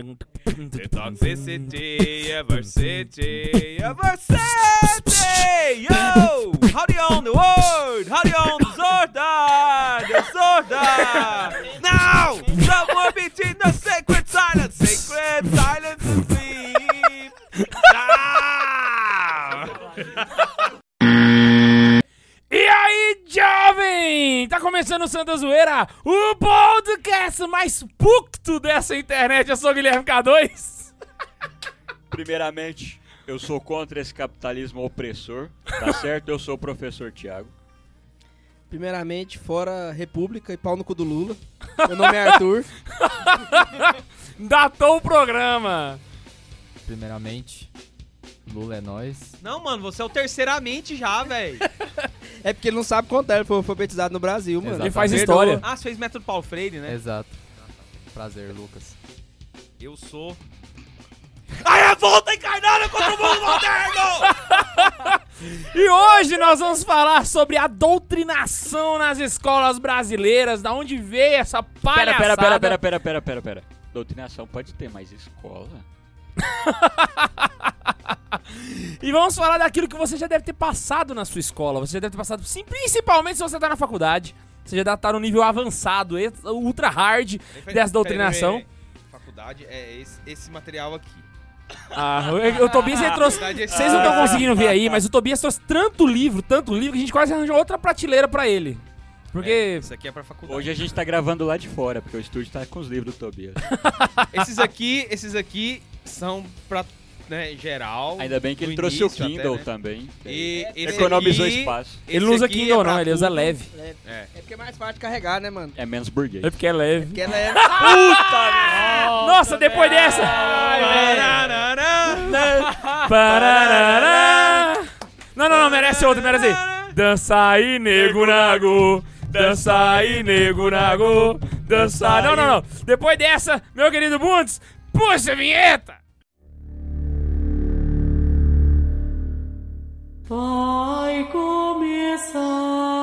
The toxicity, adversity, adversity! Yo! Howdy on the world! Howdy on the Zorda! The Zorda! Now! Someone between the sacred silence! Sacred silence to sleep! Ah! Tá começando o Santa Zoeira, o podcast mais pucto dessa internet. Eu sou o Guilherme K2. Primeiramente, eu sou contra esse capitalismo opressor, tá certo? Eu sou o professor Tiago. Primeiramente, fora República e pau no cu do Lula. Meu nome é Arthur. Datou o programa. Primeiramente, Lula é nós. Não, mano, você é o terceiramente já, velho. É porque ele não sabe contar, ele foi alfabetizado no Brasil, mano. Ele faz história. Ah, você fez método Paulo Freire, né? Exato. Prazer, Lucas. Eu sou. A revolta encarnada contra o mundo moderno! E hoje nós vamos falar sobre a doutrinação nas escolas brasileiras, da onde veio essa Pera, palhaçada. pera, pera, pera, pera, pera, pera, pera. Doutrinação pode ter mais escola? E vamos falar daquilo que você já deve ter passado na sua escola. Você já deve ter passado, sim, principalmente se você tá na faculdade. Você já deve estar no nível avançado, ultra hard dessa doutrinação. Faculdade é esse, esse material aqui. Ah, o, o Tobias trouxe. É Vocês não estão conseguindo ver aí, mas o Tobias trouxe tanto livro, tanto livro, que a gente quase arranjou outra prateleira pra ele. Porque. Isso aqui é pra faculdade. Hoje a gente tá gravando lá de fora, porque o estúdio tá com os livros do Tobias. Esses aqui, esses aqui são pra né, geral. Ainda bem que ele trouxe o Kindle até, né? também. E Economizou aqui- espaço. ele não usa Kindle, é não, ele usa tudo. leve. É, É. é porque é mais fácil de carregar, né, mano? É menos burguês. É porque é leve. Porque ela é... Nossa, depois dessa. Não, não, não, merece outro, merece. Dança aí, nego nago. Dança aí, nego nago. Dança. Não, não, não. Depois dessa, meu querido Bundes, puxa a vinheta. Vai começar a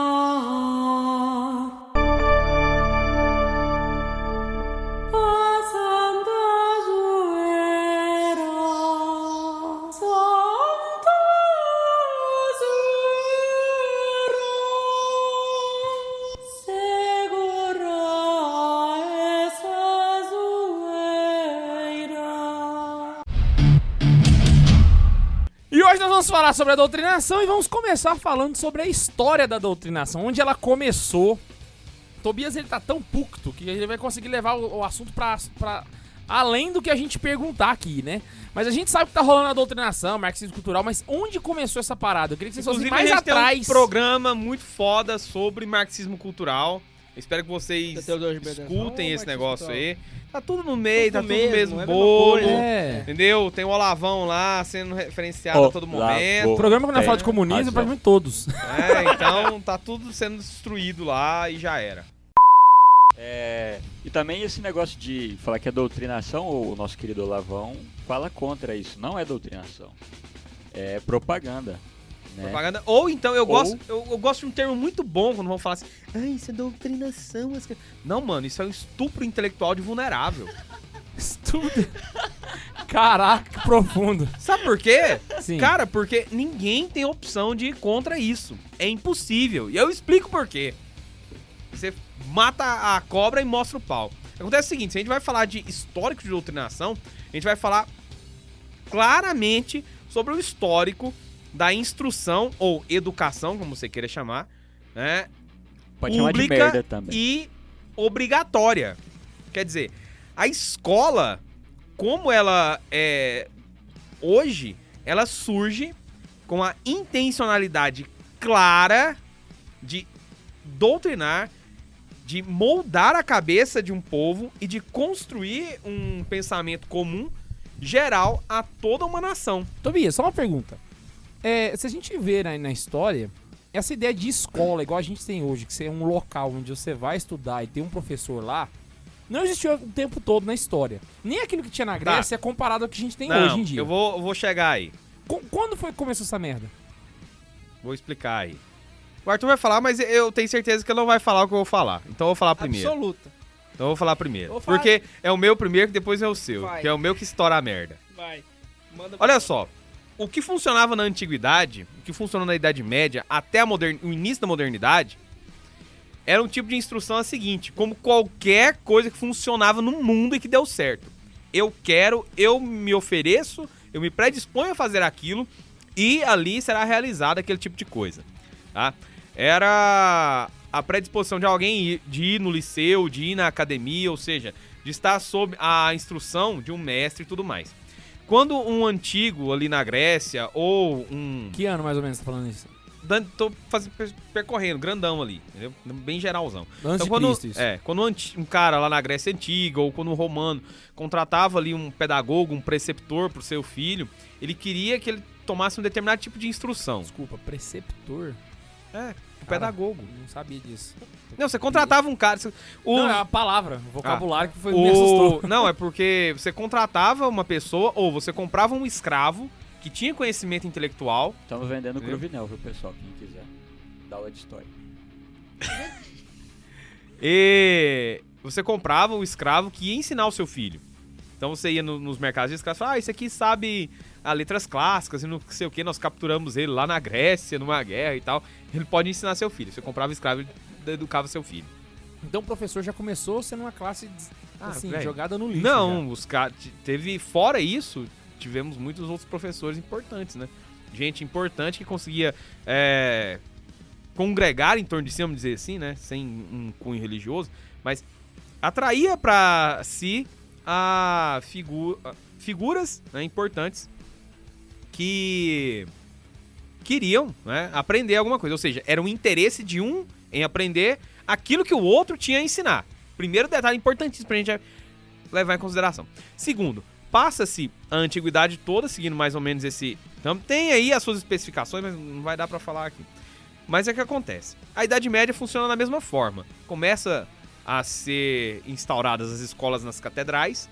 vamos falar sobre a doutrinação e vamos começar falando sobre a história da doutrinação, onde ela começou. Tobias ele tá tão pucto que ele vai conseguir levar o, o assunto pra, pra além do que a gente perguntar aqui, né? Mas a gente sabe que tá rolando a doutrinação, marxismo cultural, mas onde começou essa parada? Eu queria que vocês fossem mais a gente atrás. tem um programa muito foda sobre marxismo cultural. Eu espero que vocês escutem esse negócio cultural? aí. Tá tudo no meio, tá Tudo tudo no mesmo, mesmo é bolo. coisa. É. Entendeu? Tem o Olavão lá sendo referenciado a todo momento. O programa que nós Tem falamos de comunismo, razão. praticamente todos. É, então tá tudo sendo destruído lá e já era. É, e também esse negócio de falar que é doutrinação, o nosso querido Olavão fala contra isso. Não é doutrinação. É propaganda. Né? Propaganda. Ou então, eu Ou- gosto, eu, eu gosto de um termo muito bom quando vão falar assim, ai, isso é doutrinação. mas que-" Não, mano, isso é um estupro intelectual de vulnerável. Estuda. Caraca, que profundo. Sabe por quê? Sim. Cara, porque ninguém tem opção de ir contra isso. É impossível. E eu explico por quê. Você mata a cobra e mostra o pau. Acontece o seguinte, se a gente vai falar de histórico de doutrinação, a gente vai falar claramente sobre o histórico da instrução ou educação, como você queira chamar, né? Pode chamar de pública merda também. e obrigatória. Quer dizer, a escola, como ela é hoje, ela surge com a intencionalidade clara de doutrinar, de moldar a cabeça de um povo e de construir um pensamento comum geral a toda uma nação. Tobias, só uma pergunta. É, se a gente ver aí na história, essa ideia de escola, igual a gente tem hoje, que é um local onde você vai estudar e tem um professor lá, não existiu o tempo todo na história. Nem aquilo que tinha na Grécia é comparado ao que a gente tem hoje em dia. eu vou, eu vou chegar aí. Qu- Quando foi que começou essa merda? Vou explicar aí. O Arthur vai falar, mas eu tenho certeza que ele não vai falar o que eu vou falar. Então eu vou falar primeiro. Absoluta. Então eu vou falar primeiro. Ô, fala. Porque é o meu primeiro, que depois é o seu. Vai. Que é o meu que estoura a merda. Vai. Manda Olha só. O que funcionava na antiguidade, o que funcionou na Idade Média, até modern... o início da modernidade, era um tipo de instrução a seguinte, como qualquer coisa que funcionava no mundo e que deu certo. Eu quero, eu me ofereço, eu me predisponho a fazer aquilo e ali será realizado aquele tipo de coisa. Tá? Era a predisposição de alguém de ir no liceu, de ir na academia, ou seja, de estar sob a instrução de um mestre e tudo mais. Quando um antigo ali na Grécia ou um Que ano mais ou menos você tá falando isso? tô fazendo, per- percorrendo, grandão ali, entendeu? Bem geralzão. Antes Então, quando, Cristo, isso. É, quando um, um cara lá na Grécia Antiga, ou quando um romano contratava ali um pedagogo, um preceptor pro seu filho, ele queria que ele tomasse um determinado tipo de instrução. Desculpa, preceptor? É, o Cara, pedagogo. Não sabia disso. Não, você contratava um cara... você- O, Não, é a palavra, o vocabulário que foi, me assustou. o, não, é porque você contratava uma pessoa, ou você comprava um escravo que tinha conhecimento intelectual, Estamos vendendo? Cruvinel, viu, pessoal? Quem quiser. Dá aula de história. E você comprava o escravo que ia ensinar o seu filho. Então você ia no- nos mercados de escravos e falava, ah, esse aqui sabe as letras clássicas e não sei o que, nós capturamos ele lá na Grécia, numa guerra e tal. Ele pode ensinar seu filho. Você comprava escravo e educava seu filho. Então o professor já começou sendo uma classe Ah, assim, jogada no lixo. Não, os caras. Teve. Fora isso, tivemos muitos outros professores importantes, né? Gente importante que conseguia é, congregar em torno de si, vamos dizer assim, né? Sem um cunho religioso, mas atraía pra si a figu figuras né, importantes que queriam né, aprender alguma coisa. Ou seja, era um interesse de um em aprender aquilo que o outro tinha a ensinar. Primeiro detalhe importantíssimo pra gente levar em consideração. Segundo, passa-se a antiguidade toda seguindo mais ou menos esse. Então, tem aí as suas especificações, mas não vai dar pra falar aqui. Mas é que acontece. A Idade Média funciona da mesma forma. Começa a ser instauradas as escolas nas catedrais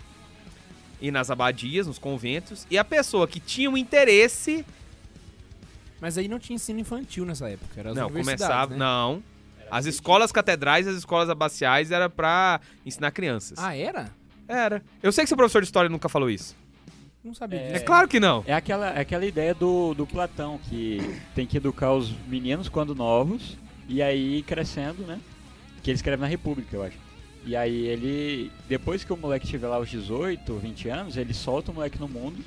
e nas abadias, nos conventos, e a pessoa que tinha um interesse, Mas aí não tinha ensino infantil nessa época, era as não, começava, né? não. As escolas catedrais e as escolas abaciais era pra ensinar crianças. Ah, era? Era. Eu sei que seu professor de história nunca falou isso. Não sabia É. É, disso. claro que não. É aquela, é aquela ideia do, do Platão, que tem que educar os meninos quando novos, e aí crescendo, né? Que ele escreve na República, eu acho. E aí ele, depois que o moleque tiver lá os 18, 20 anos, ele solta o moleque no mundo,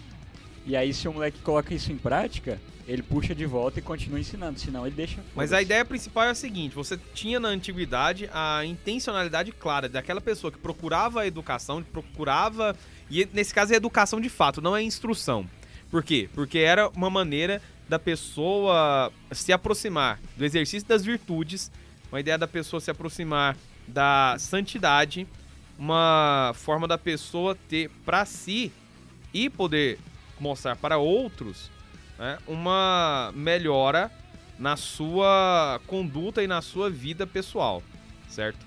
e aí se o moleque coloca isso em prática, ele puxa de volta e continua ensinando, senão ele deixa... Mas a ideia principal é a seguinte: você tinha na antiguidade a intencionalidade clara daquela pessoa que procurava a educação, que procurava. E nesse caso é educação de fato, não é instrução. Por quê? Porque era uma maneira da pessoa se aproximar do exercício das virtudes, uma ideia da pessoa se aproximar da santidade, uma forma da pessoa ter para si e poder mostrar para outros né, uma melhora na sua conduta e na sua vida pessoal, certo?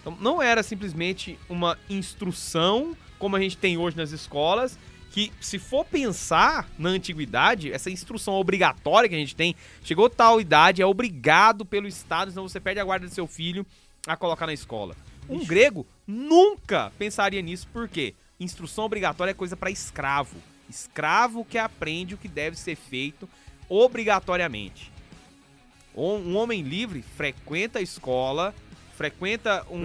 Então não era simplesmente uma instrução como a gente tem hoje nas escolas, que se for pensar na antiguidade, essa instrução obrigatória que a gente tem, chegou tal idade, é obrigado pelo Estado, senão você perde a guarda do seu filho a colocar na escola. Um grego nunca pensaria nisso, porque instrução obrigatória é coisa para escravo. Escravo que aprende o que deve ser feito obrigatoriamente. Um homem livre frequenta a escola, frequenta um,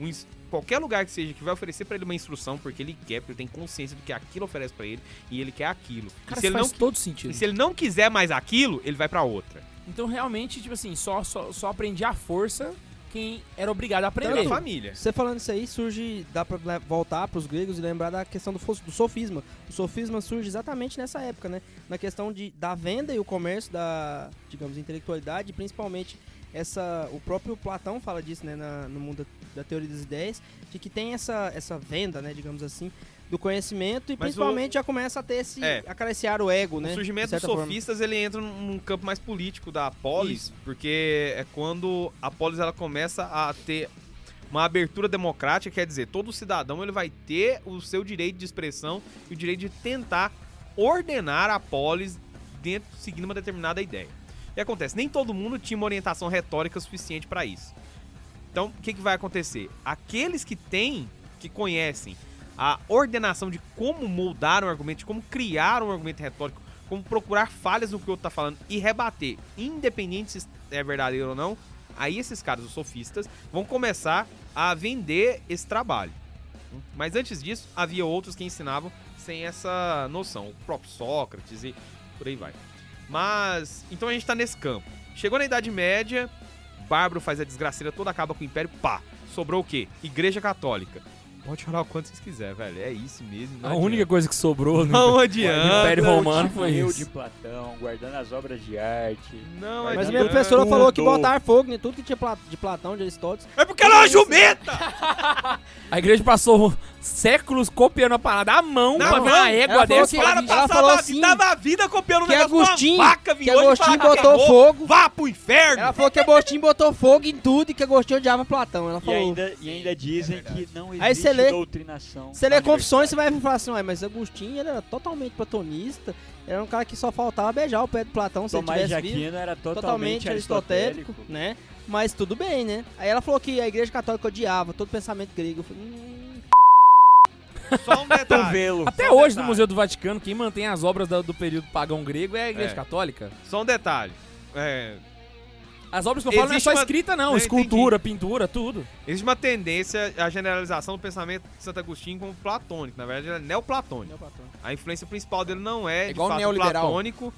um qualquer lugar que seja que vai oferecer pra ele uma instrução, porque ele quer, porque ele tem consciência do que aquilo oferece pra ele e ele quer aquilo. Cara, e, se ele faz não, todo sentido. e se ele não quiser mais aquilo, ele vai pra outra. Então, realmente, tipo assim, só, só, só aprendia à força quem era obrigado a aprender. Pela família. Você falando isso aí, surge, dá pra voltar pros gregos e lembrar da questão do, do sofisma. O sofisma surge exatamente nessa época, né? Na questão de, da venda e o comércio da, digamos, intelectualidade, principalmente essa, o próprio Platão fala disso, né, na- no mundo da, da teoria das ideias, de que tem essa, essa venda, né, digamos assim, do conhecimento e Mas principalmente já começa a ter esse, É. acariciar o ego, né? O surgimento dos certa forma. sofistas, ele entra num campo mais político da polis, porque é quando a polis ela começa a ter uma abertura democrática, quer dizer, todo cidadão ele vai ter o seu direito de expressão e o direito de tentar ordenar a polis dentro seguindo uma determinada ideia. E acontece, nem todo mundo tinha uma orientação retórica suficiente para isso. Então, o que, que vai acontecer? Aqueles que têm, que conhecem a ordenação de como moldar um argumento, de como criar um argumento retórico, como procurar falhas no que o outro tá falando e rebater, independente se é verdadeiro ou não, aí esses caras, os sofistas, vão começar a vender esse trabalho. Mas antes disso, havia outros que ensinavam sem essa noção, o próprio Sócrates e por aí vai. Mas, então a gente tá nesse campo. Chegou na Idade Média, Bárbaro faz a desgraceira toda, acaba com o Império, pá. Sobrou o quê? Igreja Católica. Pode chorar o quanto vocês quiser, velho. É isso mesmo. não A única adianta. coisa que sobrou no Não no adianta. Império Romano foi Eu isso. de Platão, guardando as obras de arte. Não Mas Mas a adianta. minha Tudo. professora falou que botar fogo em tudo que tinha de Platão, de Aristóteles. É porque ela é uma jumenta! A igreja passou séculos copiando a parada à mão Na pra ver uma égua Ela falou dessa. que- O cara ela falou assim, vida, dava a vida copiando o que negócio Agostinho- uma vaca, que Agostinho que botou acabou, fogo. Vá pro inferno! Ela falou que Agostinho botou fogo em tudo e que Agostinho odiava Platão. Ela E falou. ainda, e ainda dizem que não existe lê- doutrinação. Você lê Confissões, você vai falar assim, ué, mas Agostinho ele era totalmente platonista, era um cara que só faltava beijar o pé do Platão se Tomás ele de tivesse vivo. Aquino era Totalmente totalmente, aristotélico, aristotélico. né? Mas tudo bem, né? Aí ela falou que a igreja católica odiava todo pensamento grego. Eu falei, hum, Só um detalhe. Até Só um hoje, no detalhe. Museu do Vaticano, quem mantém as obras da- do período pagão grego é a Igreja É. Católica. Só um detalhe. É, As obras que eu falo não é Existe só uma- escrita, não. Não, Escultura, pintura, tudo. existe uma tendência à generalização do pensamento de Santo Agostinho como platônico. Na verdade, ele é neoplatônico. A influência principal dele não é, É de igual fato, neoliberal. platônico.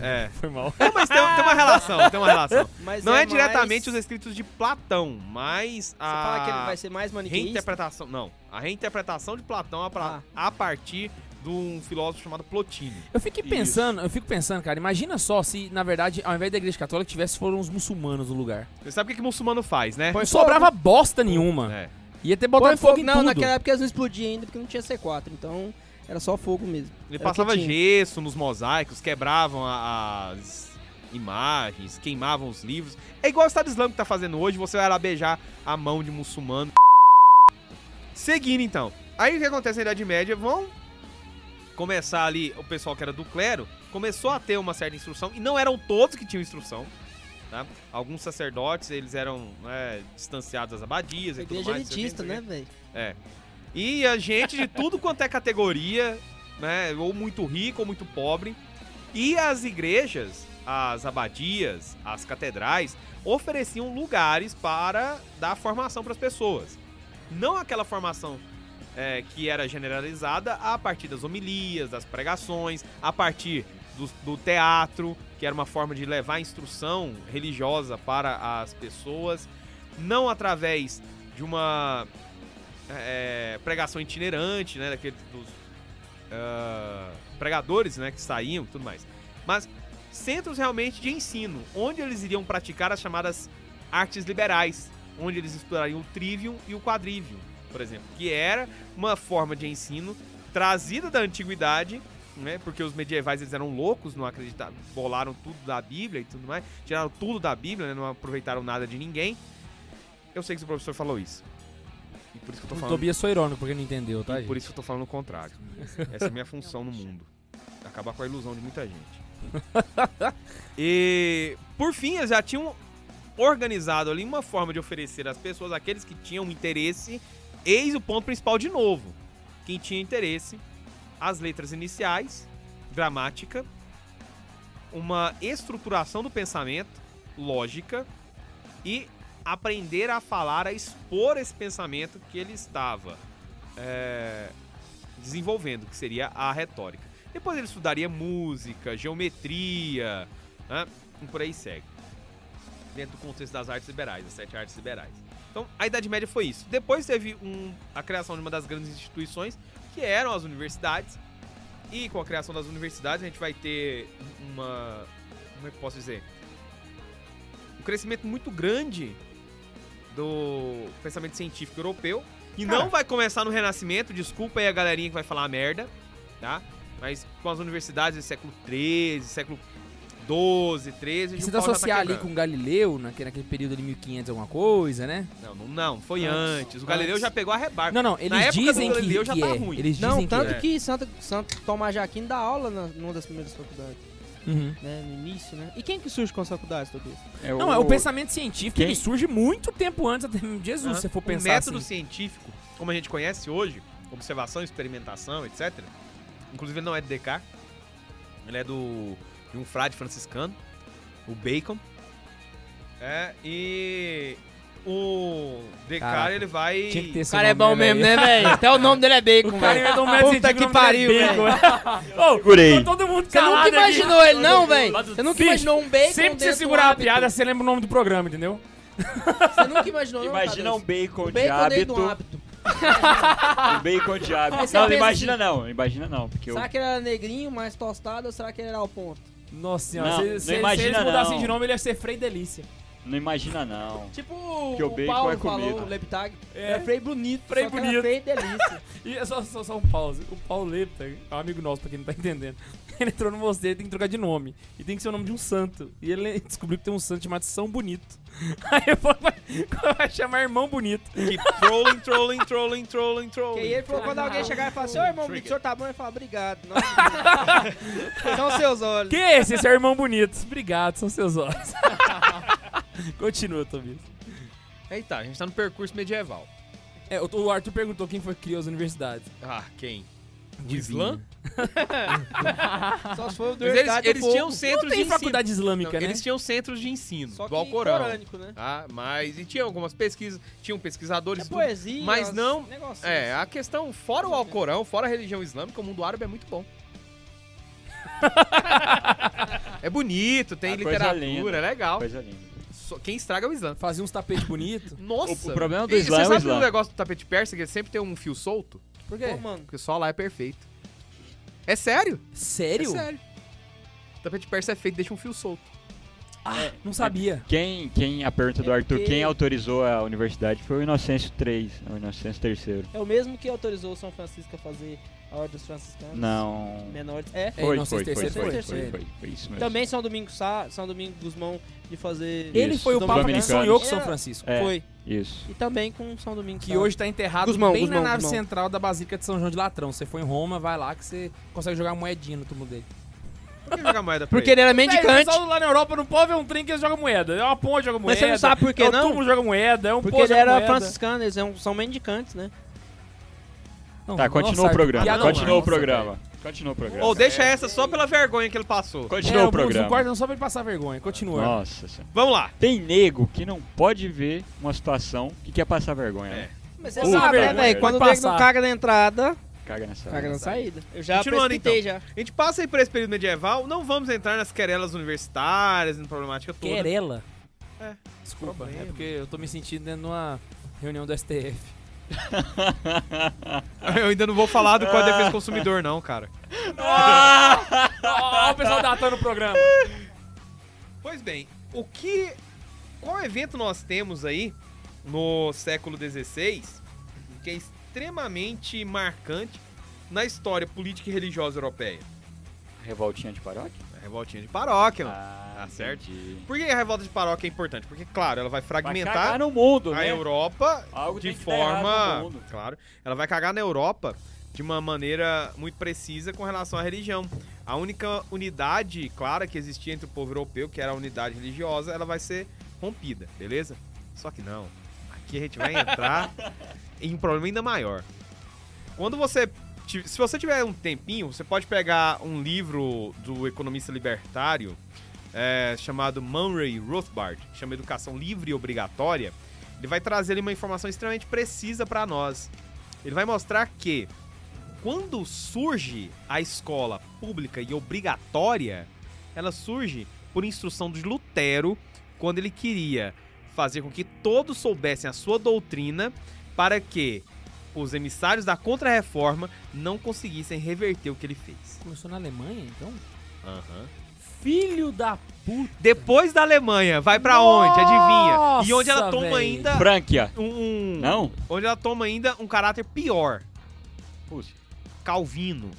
É. Foi mal. Não, mas tem, tem uma relação, tem uma relação. Mas Não é, mais- diretamente os escritos de Platão, mas Você fala que ele a vai ser mais maniqueísta? reinterpretação. Não, a reinterpretação de Platão a, pra- a partir de um filósofo chamado Plotino. Eu fico Isso. pensando, eu fico pensando, cara, imagina só se, na verdade, ao invés da Igreja Católica, tivesse foram uns muçulmanos no lugar. Você sabe o que, que muçulmano faz, né? Não Põe sobrava bosta nenhuma. É. Ia ter Põe botado fogo, em Não, tudo. naquela época eles não explodiam ainda porque não tinha C4, então era só fogo mesmo. Ele Era passava gesso nos mosaicos, quebravam as imagens, queimavam os livros. É igual o Estado Islâmico tá fazendo hoje, você vai lá beijar a mão de muçulmano. Seguindo então. Aí o que acontece na Idade Média? Vão começar ali, o pessoal que era do clero, começou a ter uma certa instrução, e não eram todos que tinham instrução. Tá? Alguns sacerdotes, eles eram né, distanciados das abadias A e tudo igreja mais. elitista, né, velho? É. E a gente de tudo quanto é categoria, né? Ou muito rico ou muito pobre. E as igrejas, as abadias, as catedrais, ofereciam lugares para dar formação para as pessoas. Não aquela formação é, que era generalizada a partir das homilias, das pregações, a partir do, do teatro, que era uma forma de levar instrução religiosa para as pessoas, não através de uma é, pregação itinerante, né, daqueles dos ah, pregadores, né, que saíam, tudo mais. Mas centros realmente de ensino, onde eles iriam praticar as chamadas artes liberais, onde eles explorariam o trivium e o quadrivium, por exemplo, que era uma forma de ensino trazida da antiguidade, né, porque os medievais eles eram loucos, não acreditavam, bolaram tudo da Bíblia e tudo mais, tiraram tudo da Bíblia, né, não aproveitaram nada de ninguém. Eu sei que o professor falou isso. E por isso que eu tô O falando Tobias foi irônico porque não entendeu, tá, e por isso que eu tô falando o contrário. Essa é a minha função no mundo. Acabar com a ilusão de muita gente. e, por fim, eles já tinham organizado ali uma forma de oferecer às pessoas, aqueles que tinham interesse, eis o ponto principal de novo. Quem tinha interesse, as letras iniciais, gramática, uma estruturação do pensamento, lógica e aprender a falar, a expor esse pensamento que ele estava é, desenvolvendo, que seria a retórica. Depois ele estudaria música, geometria, né? e por aí segue. Dentro do contexto das artes liberais, das sete artes liberais. Então, a Idade Média foi isso. Depois teve um- a criação de uma das grandes instituições, que eram as universidades. E com a criação das universidades, a gente vai ter uma. Como é que eu posso dizer? Um crescimento muito grande do pensamento científico europeu. E Cara. não vai começar no Renascimento, desculpa aí a galerinha que vai falar merda, tá? Mas com as universidades do século XIII, século XII, XIII... E você tá associar ali com Galileu, naquele, naquele período de 1500 alguma coisa, né? Não, não, não, foi Antes, antes. O Galileu antes. já pegou a rebarba. Não, não, Na eles época do dizem que, Galileu que já tá é. ruim. Eles dizem Não, que tanto é. que Santo, Santo Tomás de Aquino dá aula na, numa das primeiras faculdades. Uhum. né, no início, né? E quem que surge com as faculdades, Tobias? É Não, é o pensamento científico, Quem- ele surge muito tempo antes de Jesus, Aham. se você for o pensar método assim. científico, como a gente conhece hoje, observação, experimentação, etc. Inclusive ele não é de Descartes. Ele é do de um frade franciscano, o Bacon. É, e o Caraca, ele vai Tinha que ter O cara é bom mesmo, velho? né, velho? Até o nome dele é Bacon, O cara velho. método Puta que é pariu, bacon. Ô, Segurei. ficou todo mundo Você nunca aqui. imaginou ele, não, velho? Você nunca Bicho, imaginou um bacon Sempre que você dentro segurar a hábito. piada, você lembra o nome do programa, entendeu? Você nunca imaginou, não, Imagina um K2? bacon, de Bacon dentro hábito. de um hábito. Um bacon de hábito. Aí você Não, pensa imagina assim, não. Imagina não. Porque eu... Será que ele era negrinho, mais tostado, ou será que ele era ao ponto? Nossa senhora, Não, se, não se- se imagina, eles mudassem não. de nome, ele ia ser Frei Delícia. Não imagina não. Tipo Que o o Paulo é comida. falou, o Leptag. É. Era Frei Bonito. Frei Bonito. Frei Delícia. E é só, só, só um pause. O Paulo Lepta é um amigo nosso, pra quem não tá entendendo. Ele entrou no mosteiro e tem que trocar de nome. E tem que ser o nome de um santo. E ele descobriu que tem um santo chamado São Bonito. Aí eu falei, vai, vai chamar Irmão Bonito. Keep trolling, trolling, trolling, trolling, que trolling. aí ele falou quando alguém chegar e falar assim, ô irmão Bonito, o senhor tá bom? Ele fala, obrigado. São seus olhos. Quem é esse? Esse é o Irmão Bonito. Obrigado, são seus olhos. Continua, Tobias. Aí tá, a gente tá no percurso medieval. É, o- o Arthur perguntou quem foi que criou as universidades. Ah, quem? Adivinha. Islã? Só se for o Mas eles, eles tinham centros Não de tem ensino. faculdade islâmica, Não, né? Eles tinham centros de ensino Só do Alcorão. corânico, né? Ah, mas e tinha algumas pesquisas, tinham pesquisadores É tudo. poesia, mas não-. É, a questão, fora o Alcorão, fora a religião islâmica, o mundo árabe é muito bom. é bonito, tem Ah, coisa literatura, linda. é legal. Coisa linda. Quem estraga é o Islã. Fazia uns tapetes bonitos. Nossa! O- o problema do Islã Você é o sabe Islã. o negócio do tapete persa, que sempre tem um fio solto? Por Pô, quê? mano. Porque só lá é perfeito. É sério? Sério? É sério. O tapete persa é feito, deixa um fio solto. Não sabia. Quem, quem, a pergunta do É Arthur, porque- quem autorizou a universidade foi o Inocêncio III, o Inocêncio III. É o mesmo que autorizou o São Francisco a fazer a Ordem dos Franciscanos. Não. Menores. É. É, Foi, Inocêncio foi, foi, foi, foi foi, foi, foi isso mesmo. Também São Domingo Sá, São Domingo Guzmão de fazer. Ele Isso. foi o Papa que sonhou com São Era- Francisco. É, Foi. isso. E também com São Domingo Que Sá. hoje tá enterrado Guzmão, bem Guzmão, na nave Guzmão. central da Basílica de São João de Latrão. Você foi em Roma, vai lá que você consegue jogar moedinha no túmulo dele. Por que jogar moeda pra Porque ele? ele era o mendicante. pessoal lá na Europa não pode ver um trem que eles jogam moeda. É uma ponte joga moeda. Mas você não sabe por que é o não? túmulo joga moeda, é um Porque ele joga era moeda. franciscano, eles são mendicantes, né? Não, Tá, nossa, continua o programa. piada Continua não, o programa. Continua o programa. Ou deixa essa só pela vergonha que ele passou. Continua É, o programa. corta não só pra ele passar vergonha. Continua. Nossa senhora. Vamos lá. Tem nego que não pode ver uma situação que quer passar vergonha. É. né? Mas você sabe, né, velho? Quando o Vai nego não caga na entrada, Caga nessa. caga na saída. Eu já Continuando, então. já. A gente passa aí por esse período medieval, não vamos entrar nas querelas universitárias, na problemática toda. Querela. É. Desculpa, Problema. é porque eu tô me sentindo dentro de uma reunião do STF. Eu ainda não vou falar do Código de Defesa do Consumidor, não, cara. Ó, o pessoal datando o programa. Pois bem, o que. Qual evento nós temos aí no século XVI que é extremamente marcante na história política e religiosa europeia? Revoltinha de paróquia? Revoltinha de paróquia. Ah, Tá certo. entendi. Por que a revolta de paróquia é importante? Porque, claro, ela vai Vai fragmentar cagar no mundo, a né? Europa Algo de forma. Claro, ela vai cagar na Europa de uma maneira muito precisa com relação à religião. A única unidade clara que existia entre o povo europeu, que era a unidade religiosa, ela vai ser rompida, beleza? Só que não. Aqui a gente vai entrar em um problema ainda maior. Quando você. Se você tiver um tempinho, você pode pegar um livro do economista libertário é, chamado Murray Rothbard, que chama Educação Livre e Obrigatória. Ele vai trazer ali uma informação extremamente precisa para nós. Ele vai mostrar que quando surge a escola pública e obrigatória, ela surge por instrução de Lutero, quando ele queria fazer com que todos soubessem a sua doutrina para que os emissários da Contra-Reforma não conseguissem reverter o que ele fez. Começou na Alemanha, então? Aham. Filho da puta. Depois da Alemanha, vai pra onde? Adivinha? E onde ela toma véi. ainda Frânquia. um, um- Não? Onde ela toma ainda um caráter pior. Puxa. Calvino.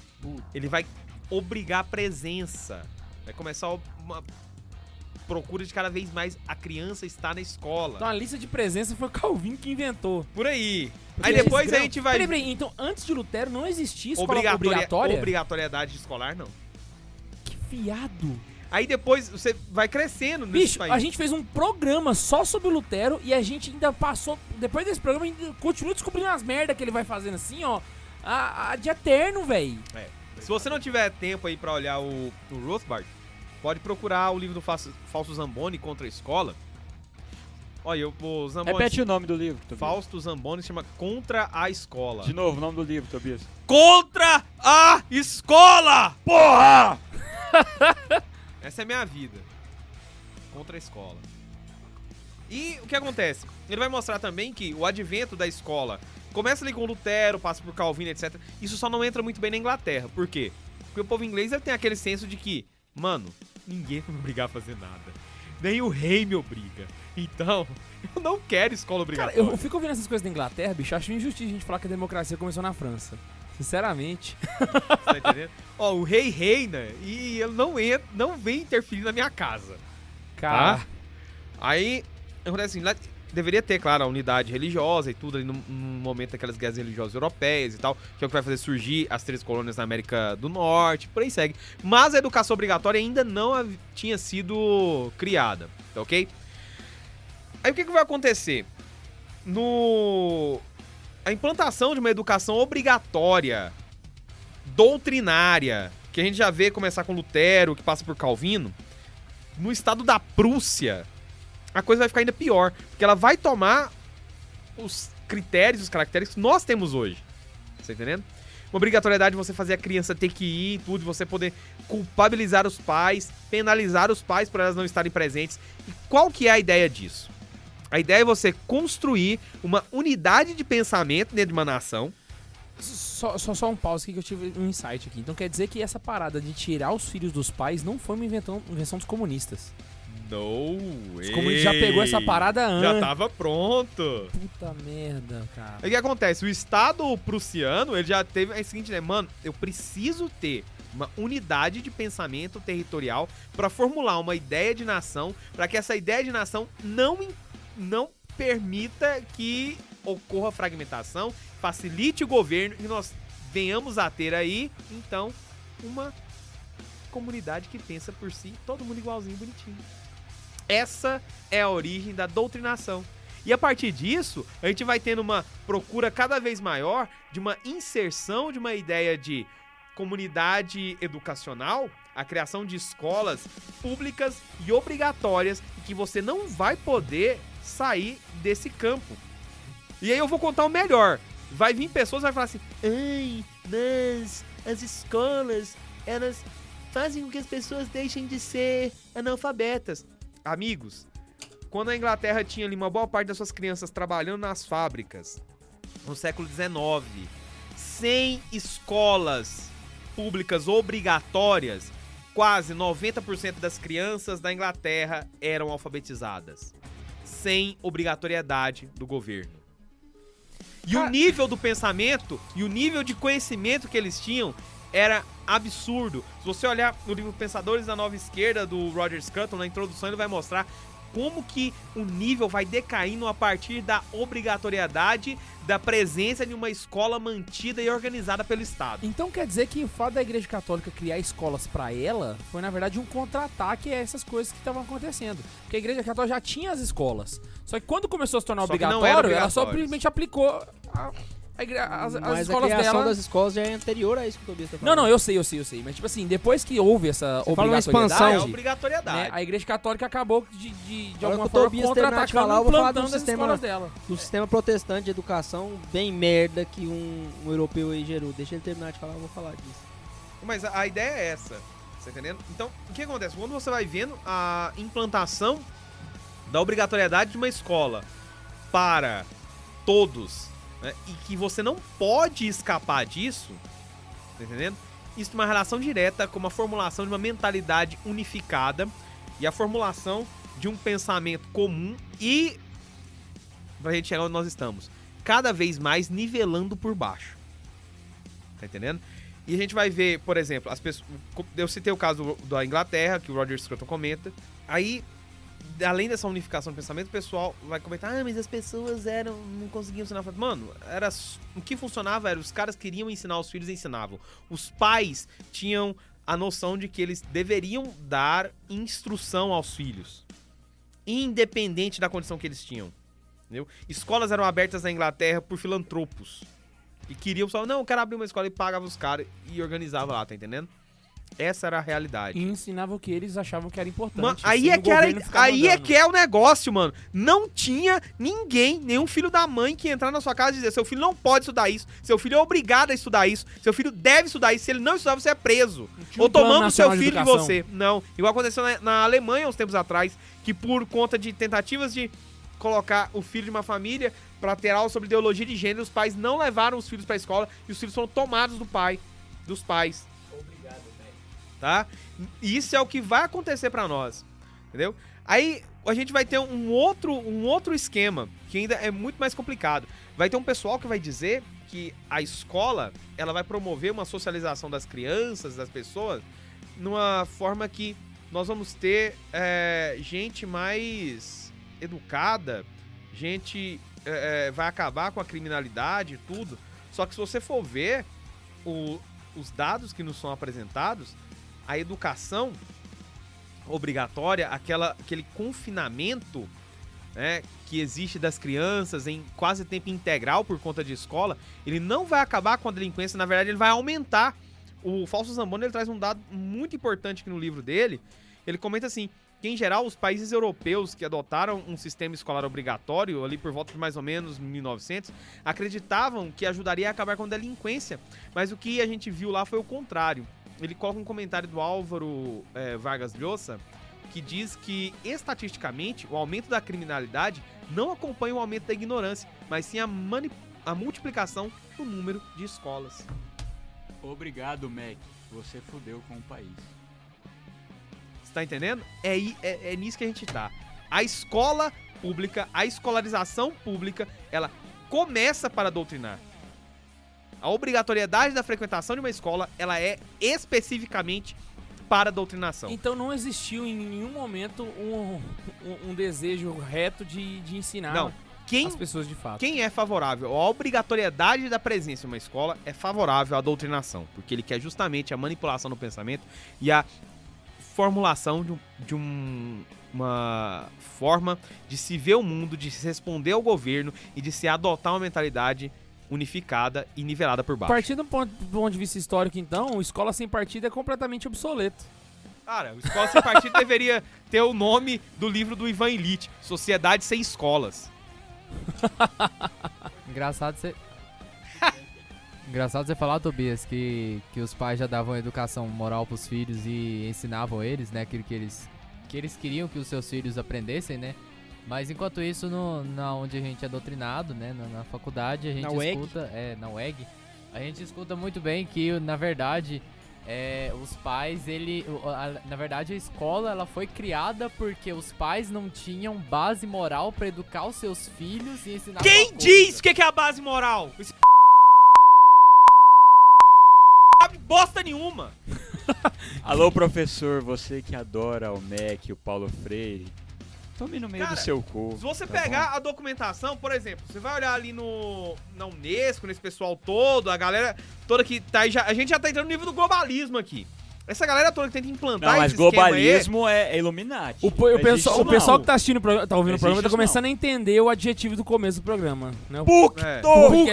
Ele vai obrigar a presença. Vai começar uma procura de cada vez mais a criança estar na escola. Então a lista de presença foi o Calvin que inventou. Por aí. Porque Aí depois a gente vai. Peraí, peraí, então antes de Lutero não existia escola Obrigatória- obrigatória? Obrigatoriedade escolar, não. Que fiado. Aí depois você vai crescendo nesse Bicho, país. a gente fez um programa só sobre o Lutero e a gente ainda passou. Depois desse programa, a gente continua descobrindo as merdas que ele vai fazendo assim, ó. A, a de eterno, véi. É. Se você não tiver tempo aí pra olhar o, o Rothbard, pode procurar o livro do Falso, Falso Zamboni contra a escola. Olha, o, o Zamboni. Repete o nome do livro, Tobias. Fausto Zamboni se chama Contra a Escola. De novo, o nome do livro, Tobias. Contra a Escola! Porra! Essa é a minha vida. Contra a escola. E o que acontece? Ele vai mostrar também que o advento da escola começa ali com Lutero, passa por Calvino, etc. Isso só não entra muito bem na Inglaterra. Por quê? Porque o povo inglês tem aquele senso de que, mano, ninguém vai me obrigar a fazer nada. Nem o rei me obriga. Então, eu não quero escola Cara, obrigatória. eu fico ouvindo essas coisas da Inglaterra, bicho. Acho injustiça a gente falar que a democracia começou na França. Sinceramente. Tá entendendo? Ó, o rei reina e ele não entra, não vem interferir na minha casa. Cara. Tá? Aí, acontece assim, lá deveria ter, claro, a unidade religiosa e tudo ali no, no momento daquelas guerras religiosas europeias e tal, que é o que vai fazer surgir as três colônias na América do Norte, por aí segue. Mas a educação obrigatória ainda não tinha sido criada, tá ok? Aí o que, que vai acontecer? No... A implantação de uma educação obrigatória, doutrinária, que a gente já vê começar com Lutero, que passa por Calvino, no estado da Prússia, a coisa vai ficar ainda pior, porque ela vai tomar os critérios, os caracteres que nós temos hoje. Tá entendendo? Uma obrigatoriedade de você fazer a criança ter que ir, tudo, você poder culpabilizar os pais, penalizar os pais por elas não estarem presentes. E qual que é a ideia disso? A ideia é você construir uma unidade de pensamento dentro de uma nação. Só, só, só um pause aqui que eu tive um insight aqui. Então quer dizer que essa parada de tirar os filhos dos pais não foi uma inventão- invenção dos comunistas. Não, Os comunistas já pegou essa parada Já antes. tava pronto. Puta merda, cara. O que acontece? O Estado prussiano, ele já teve a seguinte, né? Mano, eu preciso ter uma unidade de pensamento territorial pra formular uma ideia de nação, pra que essa ideia de nação não, não permita que ocorra fragmentação, facilite o governo e nós venhamos a ter aí, então, uma comunidade que pensa por si, todo mundo igualzinho, bonitinho. Essa é a origem da doutrinação. E a partir disso, a gente vai tendo uma procura cada vez maior de uma inserção de uma ideia de comunidade educacional, a criação de escolas públicas e obrigatórias que você não vai poder sair desse campo. E aí eu vou contar o melhor. Vai vir pessoas e vai falar assim: "Ai, mas as escolas, elas fazem com que as pessoas deixem de ser analfabetas". Amigos, quando a Inglaterra tinha ali uma boa parte das suas crianças trabalhando nas fábricas, no século XIX, sem escolas públicas obrigatórias, quase 90% das crianças da Inglaterra eram alfabetizadas, sem obrigatoriedade do governo. E o Cara- nível do pensamento e o nível de conhecimento que eles tinham era absurdo. Se você olhar no livro Pensadores da Nova Esquerda, do Roger Scruton, na introdução ele vai mostrar como que o nível vai decaindo a partir da obrigatoriedade da presença de uma escola mantida e organizada pelo Estado. Então quer dizer que o fato da Igreja Católica criar escolas pra ela foi na verdade um contra-ataque a essas coisas que estavam acontecendo. Porque a Igreja Católica já tinha as escolas. Só que quando começou a se tornar obrigatório, eram ela só simplesmente aplicou a, as, as Mas a escolas criação dela. das escolas já é anterior a isso que o Tobias tá Não, falando. não, eu sei, eu sei, eu sei. Mas tipo assim, depois que houve essa Você fala obrigatoriedade, expansão. É né, obrigatoriedade. a Igreja Católica acabou de, de, de alguma forma falar, contra-atacando eu vou falar implantando do as sistema- escolas dela. Do sistema protestante de educação bem merda que um, um europeu aí gerou. Deixa ele terminar de falar, eu vou falar disso. Mas a, a ideia é essa, tá entendendo? Então, o que acontece? Quando você vai vendo a implantação da obrigatoriedade de uma escola para todos, né, e que você não pode escapar disso, tá entendendo? Isso tem uma relação direta com a formulação de uma mentalidade unificada e a formulação de um pensamento comum e pra gente chegar onde nós estamos, cada vez mais nivelando por baixo. Tá entendendo? E a gente vai ver, por exemplo, as pessoas. Eu citei o caso da Inglaterra, que o Roger Scruton comenta. Aí, além dessa unificação do pensamento, o pessoal vai comentar: ah, mas as pessoas eram. não conseguiam ensinar. Mano, era, o que funcionava era os caras queriam ensinar os filhos e ensinavam. Os pais tinham a noção de que eles deveriam dar instrução aos filhos, independente da condição que eles tinham. Entendeu? Escolas eram abertas na Inglaterra por filantropos. E queriam só, não, eu quero abrir uma escola e pagava os caras e organizava lá, tá entendendo? Essa era a realidade. E ensinava o que eles achavam que era importante. Aí é o que, era, aí é que é o negócio, mano. Não tinha ninguém, nenhum filho da mãe que entrar na sua casa e dizer: seu filho não pode estudar isso, seu filho é obrigado a estudar isso, seu filho deve estudar isso. Se ele não estudar, você é preso. Ou um plano tomamos seu de filho de educação. você. Não. Igual aconteceu na, na Alemanha uns tempos atrás, que por conta de tentativas de colocar o filho de uma família pra ter aula sobre ideologia de gênero, os pais não levaram os filhos pra escola e os filhos foram tomados do pai, dos pais. Tá? Isso é o que vai acontecer pra nós. Entendeu? Aí a gente vai ter um outro, um outro esquema que ainda é muito mais complicado. Vai ter um pessoal que vai dizer que a escola ela vai promover uma socialização das crianças, das pessoas, numa forma que nós vamos ter é, gente mais educada, gente é, é, vai acabar com a criminalidade e tudo. Só que se você for ver o- os dados que nos são apresentados, a educação obrigatória, aquela, aquele confinamento né, que existe das crianças em quase tempo integral por conta de escola, ele não vai acabar com a delinquência, na verdade ele vai aumentar. O Falso Zamboni ele traz um dado muito importante aqui no livro dele. Ele comenta assim, que em geral os países europeus que adotaram um sistema escolar obrigatório ali por volta de mais ou menos 1900 acreditavam que ajudaria a acabar com a delinquência, mas o que a gente viu lá foi o contrário. Ele coloca um comentário do Álvaro eh, Vargas Llosa que diz que estatisticamente o aumento da criminalidade não acompanha o aumento da ignorância, mas sim a, a multiplicação do número de escolas. Obrigado, Mac. Você fudeu com o país. Você tá entendendo? É, é, é nisso que a gente tá. A escola pública, a escolarização pública, ela começa para doutrinar. A obrigatoriedade da frequentação de uma escola, ela é especificamente para doutrinação. Então não existiu em nenhum momento um, um, um desejo reto de, de ensinar Não, quem as pessoas de fato. Quem é favorável à obrigatoriedade da presença em uma escola é favorável à doutrinação, porque ele quer justamente a manipulação do pensamento e a formulação de, um- de um- uma forma de se ver o mundo, de se responder ao governo e de se adotar uma mentalidade unificada e nivelada por baixo. Partindo do ponto, do ponto de vista histórico, então, escola sem partido é completamente obsoleto. Cara, o Escola Sem Partido deveria ter o nome do livro do Ivan Illich, Sociedade Sem Escolas. Engraçado você. Engraçado você falar, Tobias, que, que os pais já davam educação moral pros filhos e ensinavam eles, né? Aquilo que eles, que eles queriam que os seus filhos aprendessem, né? Mas enquanto isso, no, na onde a gente é doutrinado, né? Na, na faculdade, a gente Na UEG? escuta. É, na UEG. A gente escuta muito bem que, na verdade, é, os pais, ele. a- na verdade, a escola ela foi criada porque os pais não tinham base moral pra educar os seus filhos e ensinar Quem diz o que que é a base moral? Esse sabe bosta nenhuma. Alô, professor, você que adora o Mac, o Paulo Freire. Tome no meio Cara, do seu cu. Se você tá pegar a documentação, por exemplo, você vai olhar ali no na Unesco, nesse pessoal todo, a galera toda que tá aí, já, a gente já tá entrando no nível do globalismo aqui. Essa galera toda que tenta bom? implantar Não, mas aí, globalismo é, é Illuminati. O, o Não existe pessoal, o pessoal não. que tá assistindo, o programa- tá ouvindo Não o programa, tá começando a entender o adjetivo do começo do programa. Né? Pucto! É.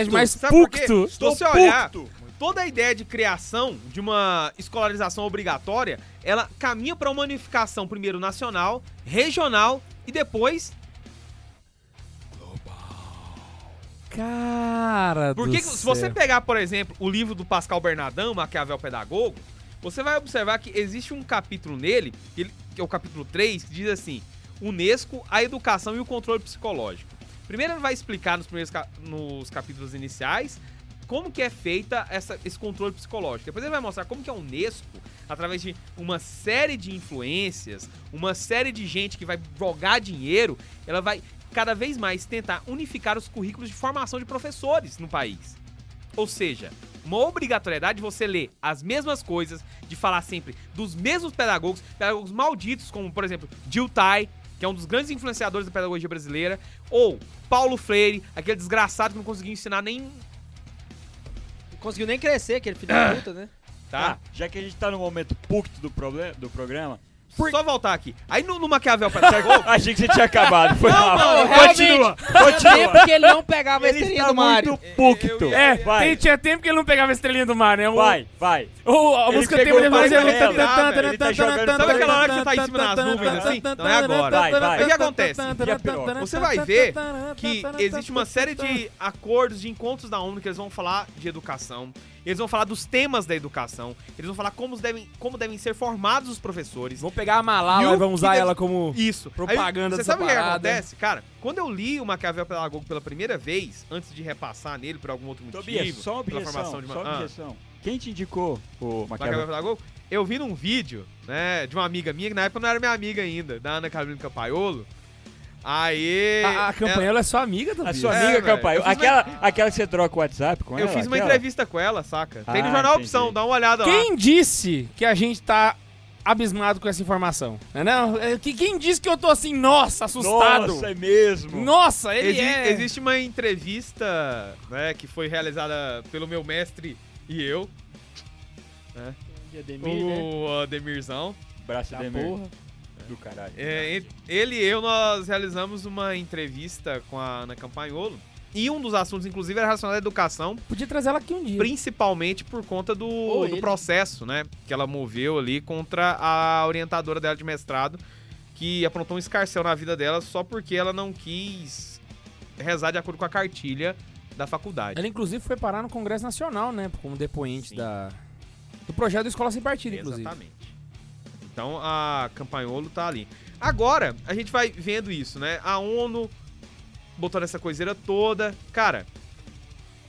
mais Sabe por quê? pucto. Se você olhar, toda a ideia de criação de uma escolarização obrigatória, ela caminha para uma unificação primeiro nacional, regional e depois Cara Porque do se você céu. pegar, por exemplo, o livro do Pascal Bernardão, Maquiavel Pedagogo, você vai observar que existe um capítulo nele, que, é o capítulo 3, que diz assim: Unesco, a educação e o controle psicológico. Primeiro ele vai explicar nos primeiros nos capítulos iniciais como que é feita essa- esse controle psicológico. Depois ele vai mostrar como que a Unesco, através de uma série de influências, uma série de gente que vai jogar dinheiro, ela vai cada vez mais tentar unificar os currículos de formação de professores no país. Ou seja, uma obrigatoriedade de você ler as mesmas coisas, de falar sempre dos mesmos pedagogos, pedagogos malditos, como, por exemplo, Jill Tai, que é um dos grandes influenciadores da pedagogia brasileira, ou Paulo Freire, aquele desgraçado que não conseguiu ensinar nem Conseguiu nem crescer, aquele filho da puta, né? tá? Tá, já que a gente tá no momento pucto do, do programa, Só voltar aqui. Aí no, no Maquiavel Pedagog, achei que você tinha acabado. Foi mal. não, continua, Tinha continua. tempo que ele não pegava a Ele estrelinha do Mario. muito pucto. Eu- eu- É, vai. tem- tinha tempo que ele não pegava a estrelinha do mar, né? O- Vai, vai. o- a Ele música tem o Mario ele ele tá jogando Sabe aquela hora que você tá em cima das nuvens, assim? Então é agora. Vai, vai. O que acontece? E? Você vai ver que existe uma série de acordos, de encontros da ONU que eles vão falar de educação. Eles vão falar dos temas da educação. Eles vão falar como devem, como devem ser formados os professores. Vamos pegar a Malala E e o vamos que usar deve- ela como... Isso. Propaganda Aí, Você sabe o que acontece? Cara, quando eu li o Maquiavel Pedagogo pela primeira vez, antes de repassar nele por algum outro motivo, Tobias, só uma pela objeção, formação de uma... só Ah. objeção. Quem te indicou o Maquiavel Maquiavel? Pedagogo, eu vi num vídeo, né, de uma amiga minha, que na época não era minha amiga ainda, da Ana Carolina Campaiolo. Aí... A, a campanha ela é sua amiga, A Tobias. sua É, amiga, velho. Campaio. Eu fiz Aquela, aquela que você troca o WhatsApp com Eu ela? fiz uma aquela? entrevista com ela, saca? Tem no Ah, Jornal entendi. Opção, dá uma olhada lá. Quem disse que a gente tá abismado com essa informação? Não, é não? É, que- Quem disse que eu tô assim, nossa, assustado? Nossa, é mesmo. Nossa, ele Exi- é... Existe uma entrevista, né, que foi realizada pelo meu mestre e eu, De Ademir, né? o Ademirzão. Braço Da de porra. Do caralho. É, e- ele e eu, nós realizamos uma entrevista com a Ana Campanholo. E um dos assuntos, inclusive, era relacionado à educação, Podia trazer ela aqui um dia. principalmente por conta do, Ou do ele. processo, né? Que ela moveu ali contra a orientadora dela de mestrado, que aprontou um escarcel na vida dela só porque ela não quis rezar de acordo com a cartilha da faculdade. Ela, inclusive, foi parar no Congresso Nacional, né? Como depoente Sim. da... do projeto do Escola Sem Partido, inclusive. Exatamente. Então a Campanholo tá ali. Agora, a gente vai vendo isso, né? A ONU botando essa coiseira toda. Cara,